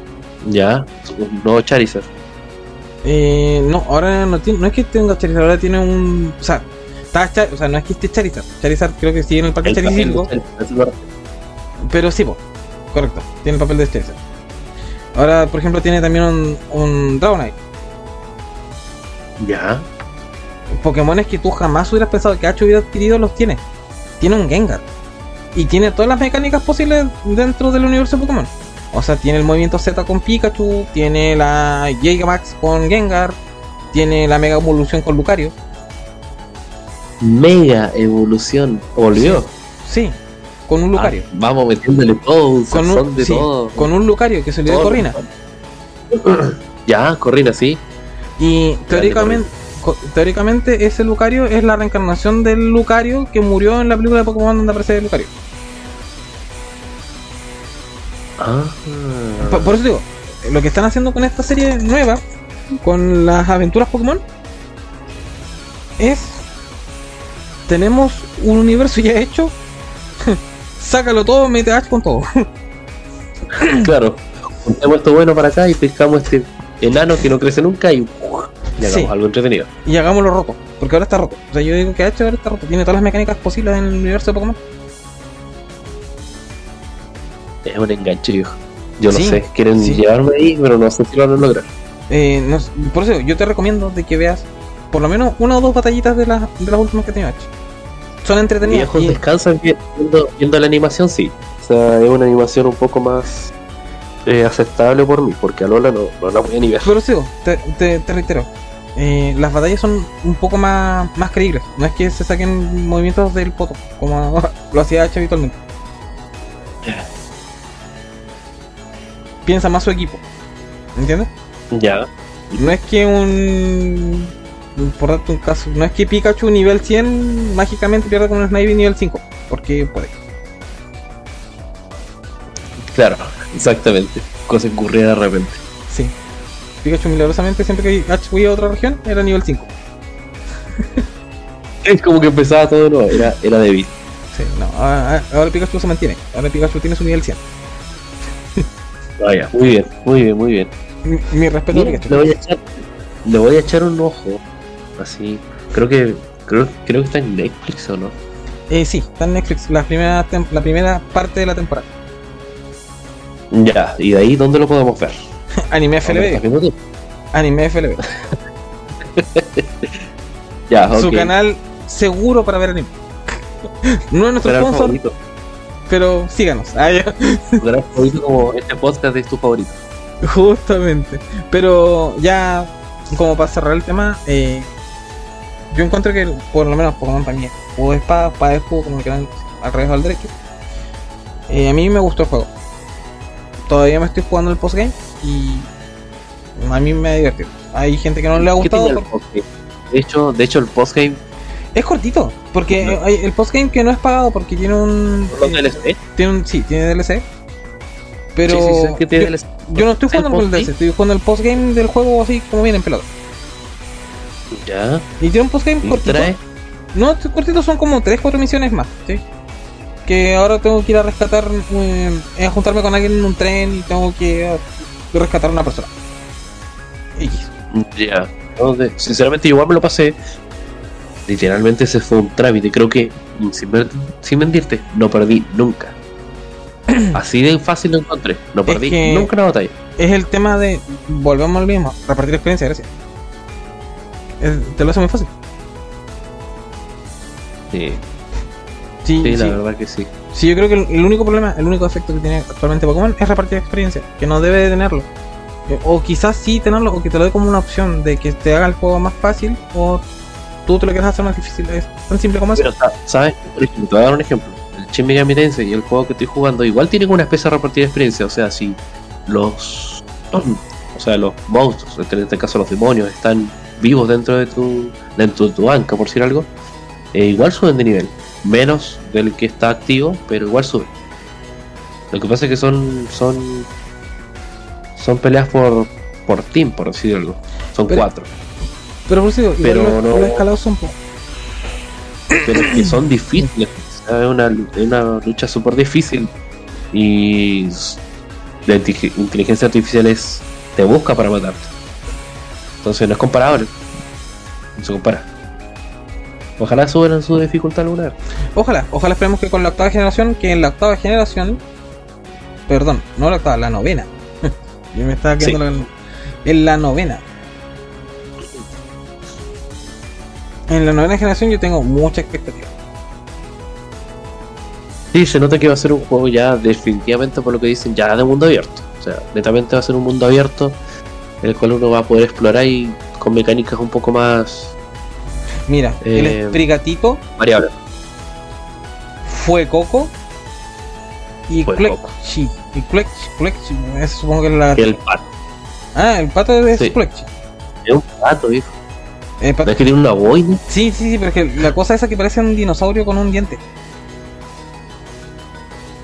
Ya. Nuevo Charizard. Eh, no, ahora no, tiene, no es que tenga Charizard, ahora tiene un. O sea, está Char- o sea, no es que esté Charizard. Charizard creo que sigue en el parque Charizard, pero sí, po, correcto, tiene el papel de Charizard. Ahora, por ejemplo, tiene también un, un Dragonite. Ya. Pokémones que tú jamás hubieras pensado que H hubiera adquirido los tiene. Tiene un Gengar. Y tiene todas las mecánicas posibles dentro del universo Pokémon. O sea, tiene el movimiento Z con Pikachu, tiene la Gigamax con Gengar, tiene la Mega Evolución con Lucario. Mega evolución. Volvió. Sí, con un Lucario. Ah, vamos metiéndole todo, con, un, de sí, todo. con un Lucario que se le dio. Corrina. Ya, Corrina, sí. Y teóricamente, teóricamente ese Lucario es la reencarnación del Lucario que murió en la película de Pokémon donde aparece el Lucario. Ah. Por, por eso digo, lo que están haciendo con esta serie nueva, con las aventuras Pokémon, es. Tenemos un universo ya hecho. Sácalo todo, mete H con todo. Claro. Juntemos esto bueno para acá y pescamos este enano que no crece nunca y, y hagamos Sí. algo entretenido. y hagámoslo roto. Porque ahora está roto. O sea, yo digo que H ahora está roto. Tiene todas las mecánicas posibles en el universo de Pokémon. Es un enganche, viejo. Yo no Sí, sé, quieren sí. llevarme ahí, pero no sé si lo van a lograr. Eh, no por eso yo te recomiendo de que veas por lo menos una o dos batallitas de, las de las últimas que ha tenido H. Son entretenidas. Viejos y- descansan vi- viendo, viendo la animación, sí. O sea, es una animación un poco más eh, aceptable por mí, porque a Lola no, no la voy a ni ver. Pero sí, te, te, te reitero, eh, las batallas son un poco más, más creíbles. No es que se saquen movimientos del poto, como lo hacía H habitualmente. Piensa más su equipo. ¿Entiendes? Ya. No es que un. Por darte un caso, no es que Pikachu nivel 100 mágicamente pierda con un Snivy nivel 5. Porque puede. Claro, exactamente. Cosa que ocurría de repente. Sí. Pikachu milagrosamente siempre que H fue a otra región era nivel 5. Es como que empezaba todo nuevo, era, era débil. Sí, no. Ahora, ahora Pikachu se mantiene. Ahora Pikachu tiene su nivel 100. Vaya, muy bien, muy bien, muy bien. Mi, mi respeto Pikachu. le voy a echar, le voy a echar un ojo. Así. Creo que creo, creo que está en Netflix o no. Eh, sí, está en Netflix la primera, la primera parte de la temporada. Ya, y de ahí dónde lo podemos ver. Anime ¿Dónde lo estás FLB. Anime FLB. Ya. Su canal seguro para ver anime. No es nuestro Canal sponsor, favorito. Pero síganos. Ah, ya. Como este podcast es tu favorito. Justamente. Pero ya, como para cerrar el tema, eh, yo encuentro que por lo menos Pokémon para mí, juego de espada, espada de juego, como quieran, al revés al derecho. Eh, a mí me gustó el juego. Todavía me estoy jugando el postgame y a mí me ha divertido. Hay gente que no le ha ¿Qué gustado. De hecho, de hecho el postgame, Es cortito, porque No. el postgame que no es pagado porque tiene un. los DLC. Tiene un sí, tiene DLC. Pero sí, sí, sí, que tiene yo, DLC. yo no estoy ¿El jugando con el? DLC, estoy jugando el postgame del juego así como viene en pelota. Ya. Y tiene un postgame cortito. trae. No, cortitos son como 3-4 misiones más, ¿sí? Que ahora tengo que ir a rescatar, eh, a juntarme con alguien en un tren y tengo que eh, rescatar a una persona. X. Ya. De- sinceramente, igual me lo pasé. Literalmente ese fue un trámite. Creo que, sin, mentirte, no perdí nunca. Así de fácil lo encontré. No Es perdí que- nunca una batalla. Es el tema de, volvemos al mismo, repartir experiencia, gracias. Es- te lo hace muy fácil. Sí, Sí, sí, sí. la verdad que sí. Sí, yo creo que el, el único problema, el único efecto que tiene actualmente Pokémon es repartir experiencia, que no debe de tenerlo. Eh, O quizás sí tenerlo, o que te lo dé como una opción de que te haga el juego más fácil, o tú te lo quieras hacer más difícil. Es tan simple como eso. Pero, sa- ¿sabes? Por ejemplo, te voy a dar un ejemplo. El Shin Megami Tensei y el juego que estoy jugando igual tienen una especie de repartir experiencia. O sea, si los... O sea, los monstruos, en este caso los demonios, están vivos dentro de tu, dentro de tu banca, por decir algo, eh, igual suben de nivel. Menos del que está activo, pero igual suben. Lo que pasa es que son son son peleas por por team, por decir algo. Son Pero- cuatro. Pero por eso digo, Pero los, no- los escalados son po- pero es que son difíciles. es una, una lucha súper difícil. Y la inteligencia artificial es, te busca para matarte. Entonces no es comparable. No se compara. Ojalá suban su dificultad alguna. Ojalá, ojalá esperemos que con la octava generación, que en la octava generación, perdón, no la octava, la novena. Yo me estaba quedando en, en la novena. En la novena generación yo tengo mucha expectativa. Sí, se nota que va a ser un juego ya definitivamente por lo que dicen ya de mundo abierto. O sea, netamente va a ser un mundo abierto en el cual uno va a poder explorar y con mecánicas un poco más Mira, el Eh, Esprigatito variables. fue Coco y Fue Clexchi. Y Clexchi, eso supongo que es la. El pato. Ah, el pato es Sí. Es un pato, hijo. El pato- ¿No es que tiene una boina? Sí, sí, sí, pero es que la cosa esa que parece un dinosaurio con un diente.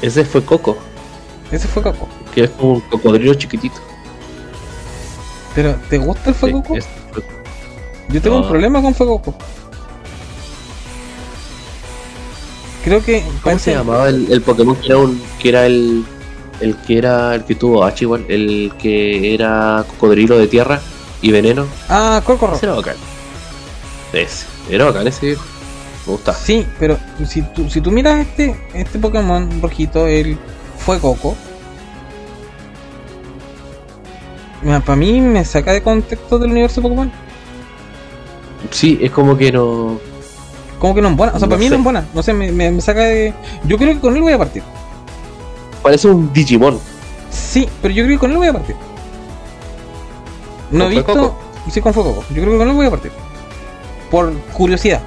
Ese fue Coco, Ese fue Coco. que es como un cocodrilo chiquitito. Pero, ¿te gusta el ese fue- Yo tengo No. un problema con Fuecoco. Creo que. ¿Cómo parece- se llamaba el, el Pokémon que era un que era el el que era el que tuvo H igual, el que era cocodrilo de tierra y veneno? Ah, Corcorro. Ese era bacán. Ese, era bacán ese. Me gusta. Sí, pero si tú, si tú miras este, este Pokémon rojito, el Fuecoco. Para mí me saca de contexto del universo Pokémon. Sí, es como que no. Como que no es buena. O sea, No para mí sé. no es buena. No sé, me, me- me saca de. Yo creo que con él voy a partir. Parece un Digimon. Sí, pero yo creo que con él voy a partir. No he ¿Con visto. Fuecoco? Sí, con Fuecoco. Yo creo que con él voy a partir. Por curiosidad.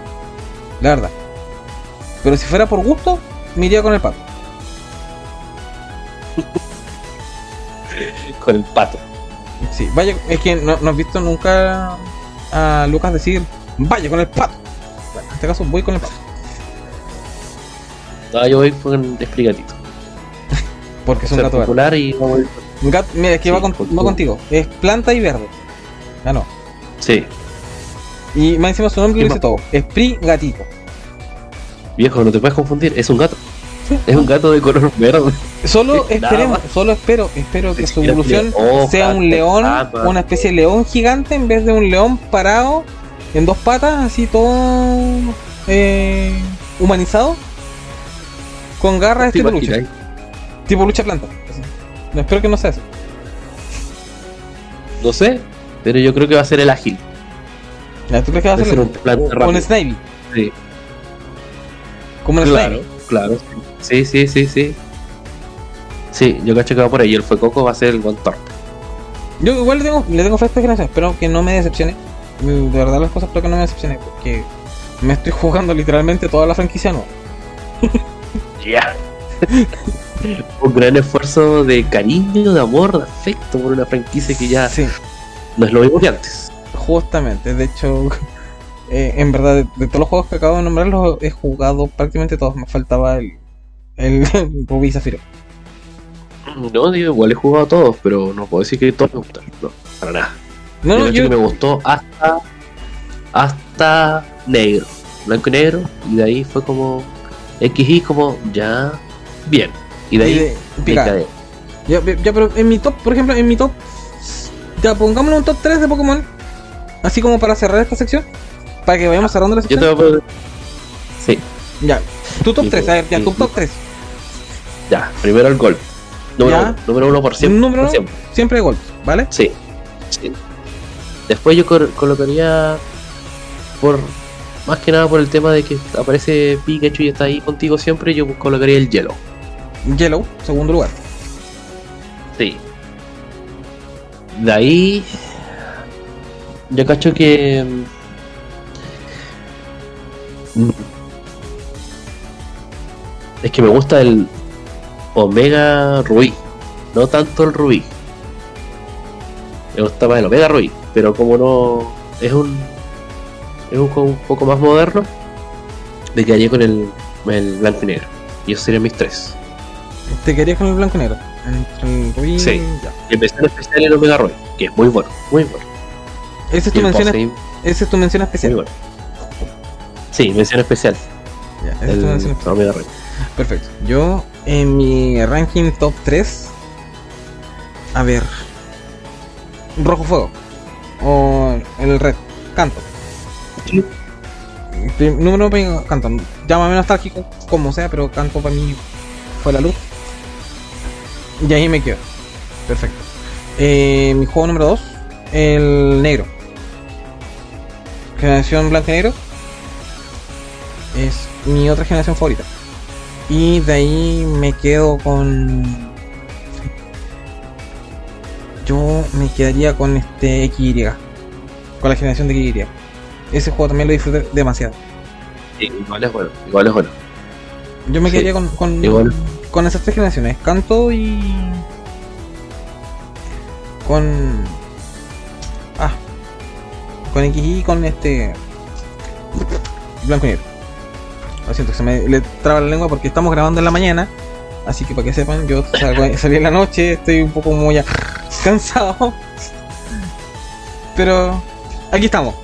La verdad. Pero si fuera por gusto, me iría con el pato. Con el pato. Sí, vaya, es que no, no has visto nunca a Lucas decir, vaya con el pato. Bueno, en este caso voy con el pato. No, yo voy con Esprigatito. Porque es un gato verde. y gato, mira, es que Sí, va, con- va contigo. Es planta y verde. Ah, no. Sí, Y más encima su nombre lo ¿Qué dice todo. Esprit gatito. viejo, no te puedes confundir, es un gato. Sí. Es un gato de color verde. Solo esperemos, solo espero, espero que su evolución sea un león, una especie de león gigante en vez de un león parado en dos patas, así todo eh, humanizado, con garras ¿Te tipo lucha, tipo lucha planta. No espero que no sea eso. No sé, pero yo creo que va a ser el ágil. ¿Tú crees que va a ser un un. Snivy? Sí. Como un Claro, Snivy. claro. Sí, sí, sí, sí. Sí, yo cacho que va por ahí. El Fuecoco va a ser el One Torp. Yo igual le tengo, le tengo fe a esta espero que no me decepcione. De verdad las cosas espero que no me decepcione, porque me estoy jugando literalmente toda la franquicia nueva. Ya. un gran esfuerzo de cariño, de amor, de afecto por una franquicia que ya Sí, no es lo mismo que antes. Justamente. De hecho, eh, en verdad, de, de todos los juegos que acabo de nombrar, los he jugado prácticamente todos. Me faltaba el, el Rubí y Zafiro. No, digo, igual he jugado a todos, pero no puedo decir que todos me gustaron. No, para nada. No, no, yo, que me gustó hasta hasta negro, blanco y negro, y de ahí fue como XY como ya bien. Y de ahí de-. Ya, ya, pero en mi top, por ejemplo, en mi top, ya pongámosle un top 3 de Pokémon, así como para cerrar esta sección, para que vayamos cerrando la Yo sección. te voy a poner. Sí, Ya, tu top Mi 3, top- a ver, ya, tu mi- top 3. ya. Primero el gol. Número uno, número uno por siempre. Número por uno. siempre. Siempre golpes, ¿vale? Sí, sí. Después yo colocaría por más que nada por el tema de que aparece Pikachu y está ahí contigo siempre, yo colocaría el hielo. Yellow, segundo lugar. Sí. De ahí. Yo cacho que. mm, Es que me gusta el Omega Rubí. No tanto el Rubí. Me gusta más el Omega Rubí. Pero como no. Es un. Es un juego un poco más moderno. Me quedaría con el, el blanco y negro. Y esos serían mis tres. Te querías con el blanco y negro. Entre el rubí Sí. ya. Y empezar especial el Omega Rubí. Que es muy bueno. Muy bueno. Esa es tu mención, post-game, esa es tu mención muy especial. bueno. Sí, mención especial. Ya, esa es tu mención especial. Perfecto. Yo, en mi ranking top 3, a ver, Rojo Fuego o el Red, Canto. Sí. Número uno, Canto. Llámame nostálgico, como sea, pero Canto para mí fue la luz. Y ahí me quedo. Perfecto. Eh, mi juego número 2, el negro. Generación blanco y negro. Es mi otra generación favorita. Y de ahí me quedo con. Yo me quedaría con este XY. Con la generación de XY. Ese juego también lo disfruté demasiado. Sí, igual es bueno. Igual es bueno. Yo me Sí, quedaría con, con, igual. con esas tres generaciones. Canto y. Con. Con XY y con este. Blanco y negro. Lo siento, se me le traba la lengua porque estamos grabando en la mañana. Así que para que sepan, yo salgo- salí en la noche, estoy un poco muy cansado. Pero aquí estamos.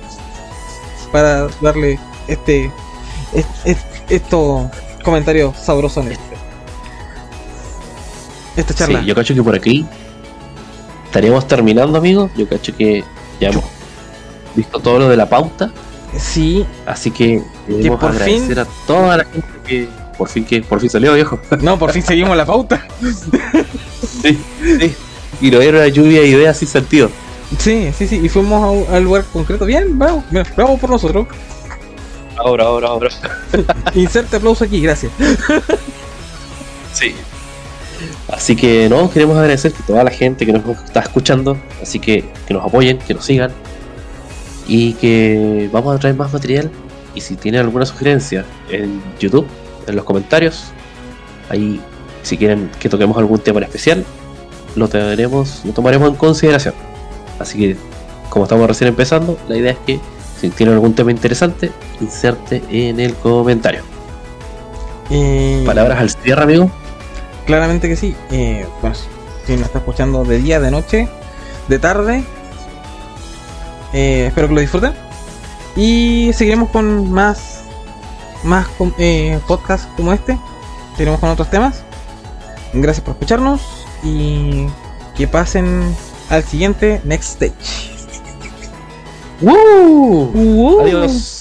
Para darle este. est- est- estos comentarios sabrosones. Esta charla. Sí, yo cacho que por aquí estaríamos terminando, amigos. Yo cacho que ya hemos visto todo lo de la pauta. Sí, Así que queremos por agradecer a toda la gente que por fin que por fin salió, viejo. no, por fin seguimos la pauta. sí, sí. Y no era una lluvia de ideas sin sentido. Sí, sí, sí, y fuimos a un- al lugar concreto. Bien, bravo, mira, bravo por nosotros. Ahora, ahora, ahora. Inserte aplauso aquí, gracias. Sí. Así que no, queremos agradecer a toda la gente que nos está escuchando, así que que nos apoyen, que nos sigan y que vamos a traer más material y si tienen alguna sugerencia en YouTube, en los comentarios, ahí si quieren que toquemos algún tema en especial, lo tenemos, lo tomaremos en consideración. Así que como estamos recién empezando, la idea es que si tienen algún tema interesante, inserte en el comentario. Y Palabras al cierre, amigo. claramente que sí. Eh, bueno, si nos está escuchando de día, de noche, de tarde, eh, espero que lo disfruten. Y seguiremos con más, más eh, podcasts como este. Seguiremos con otros temas. Gracias por escucharnos y que pasen al siguiente Next Stage. ¡Woo! Uh. Adiós.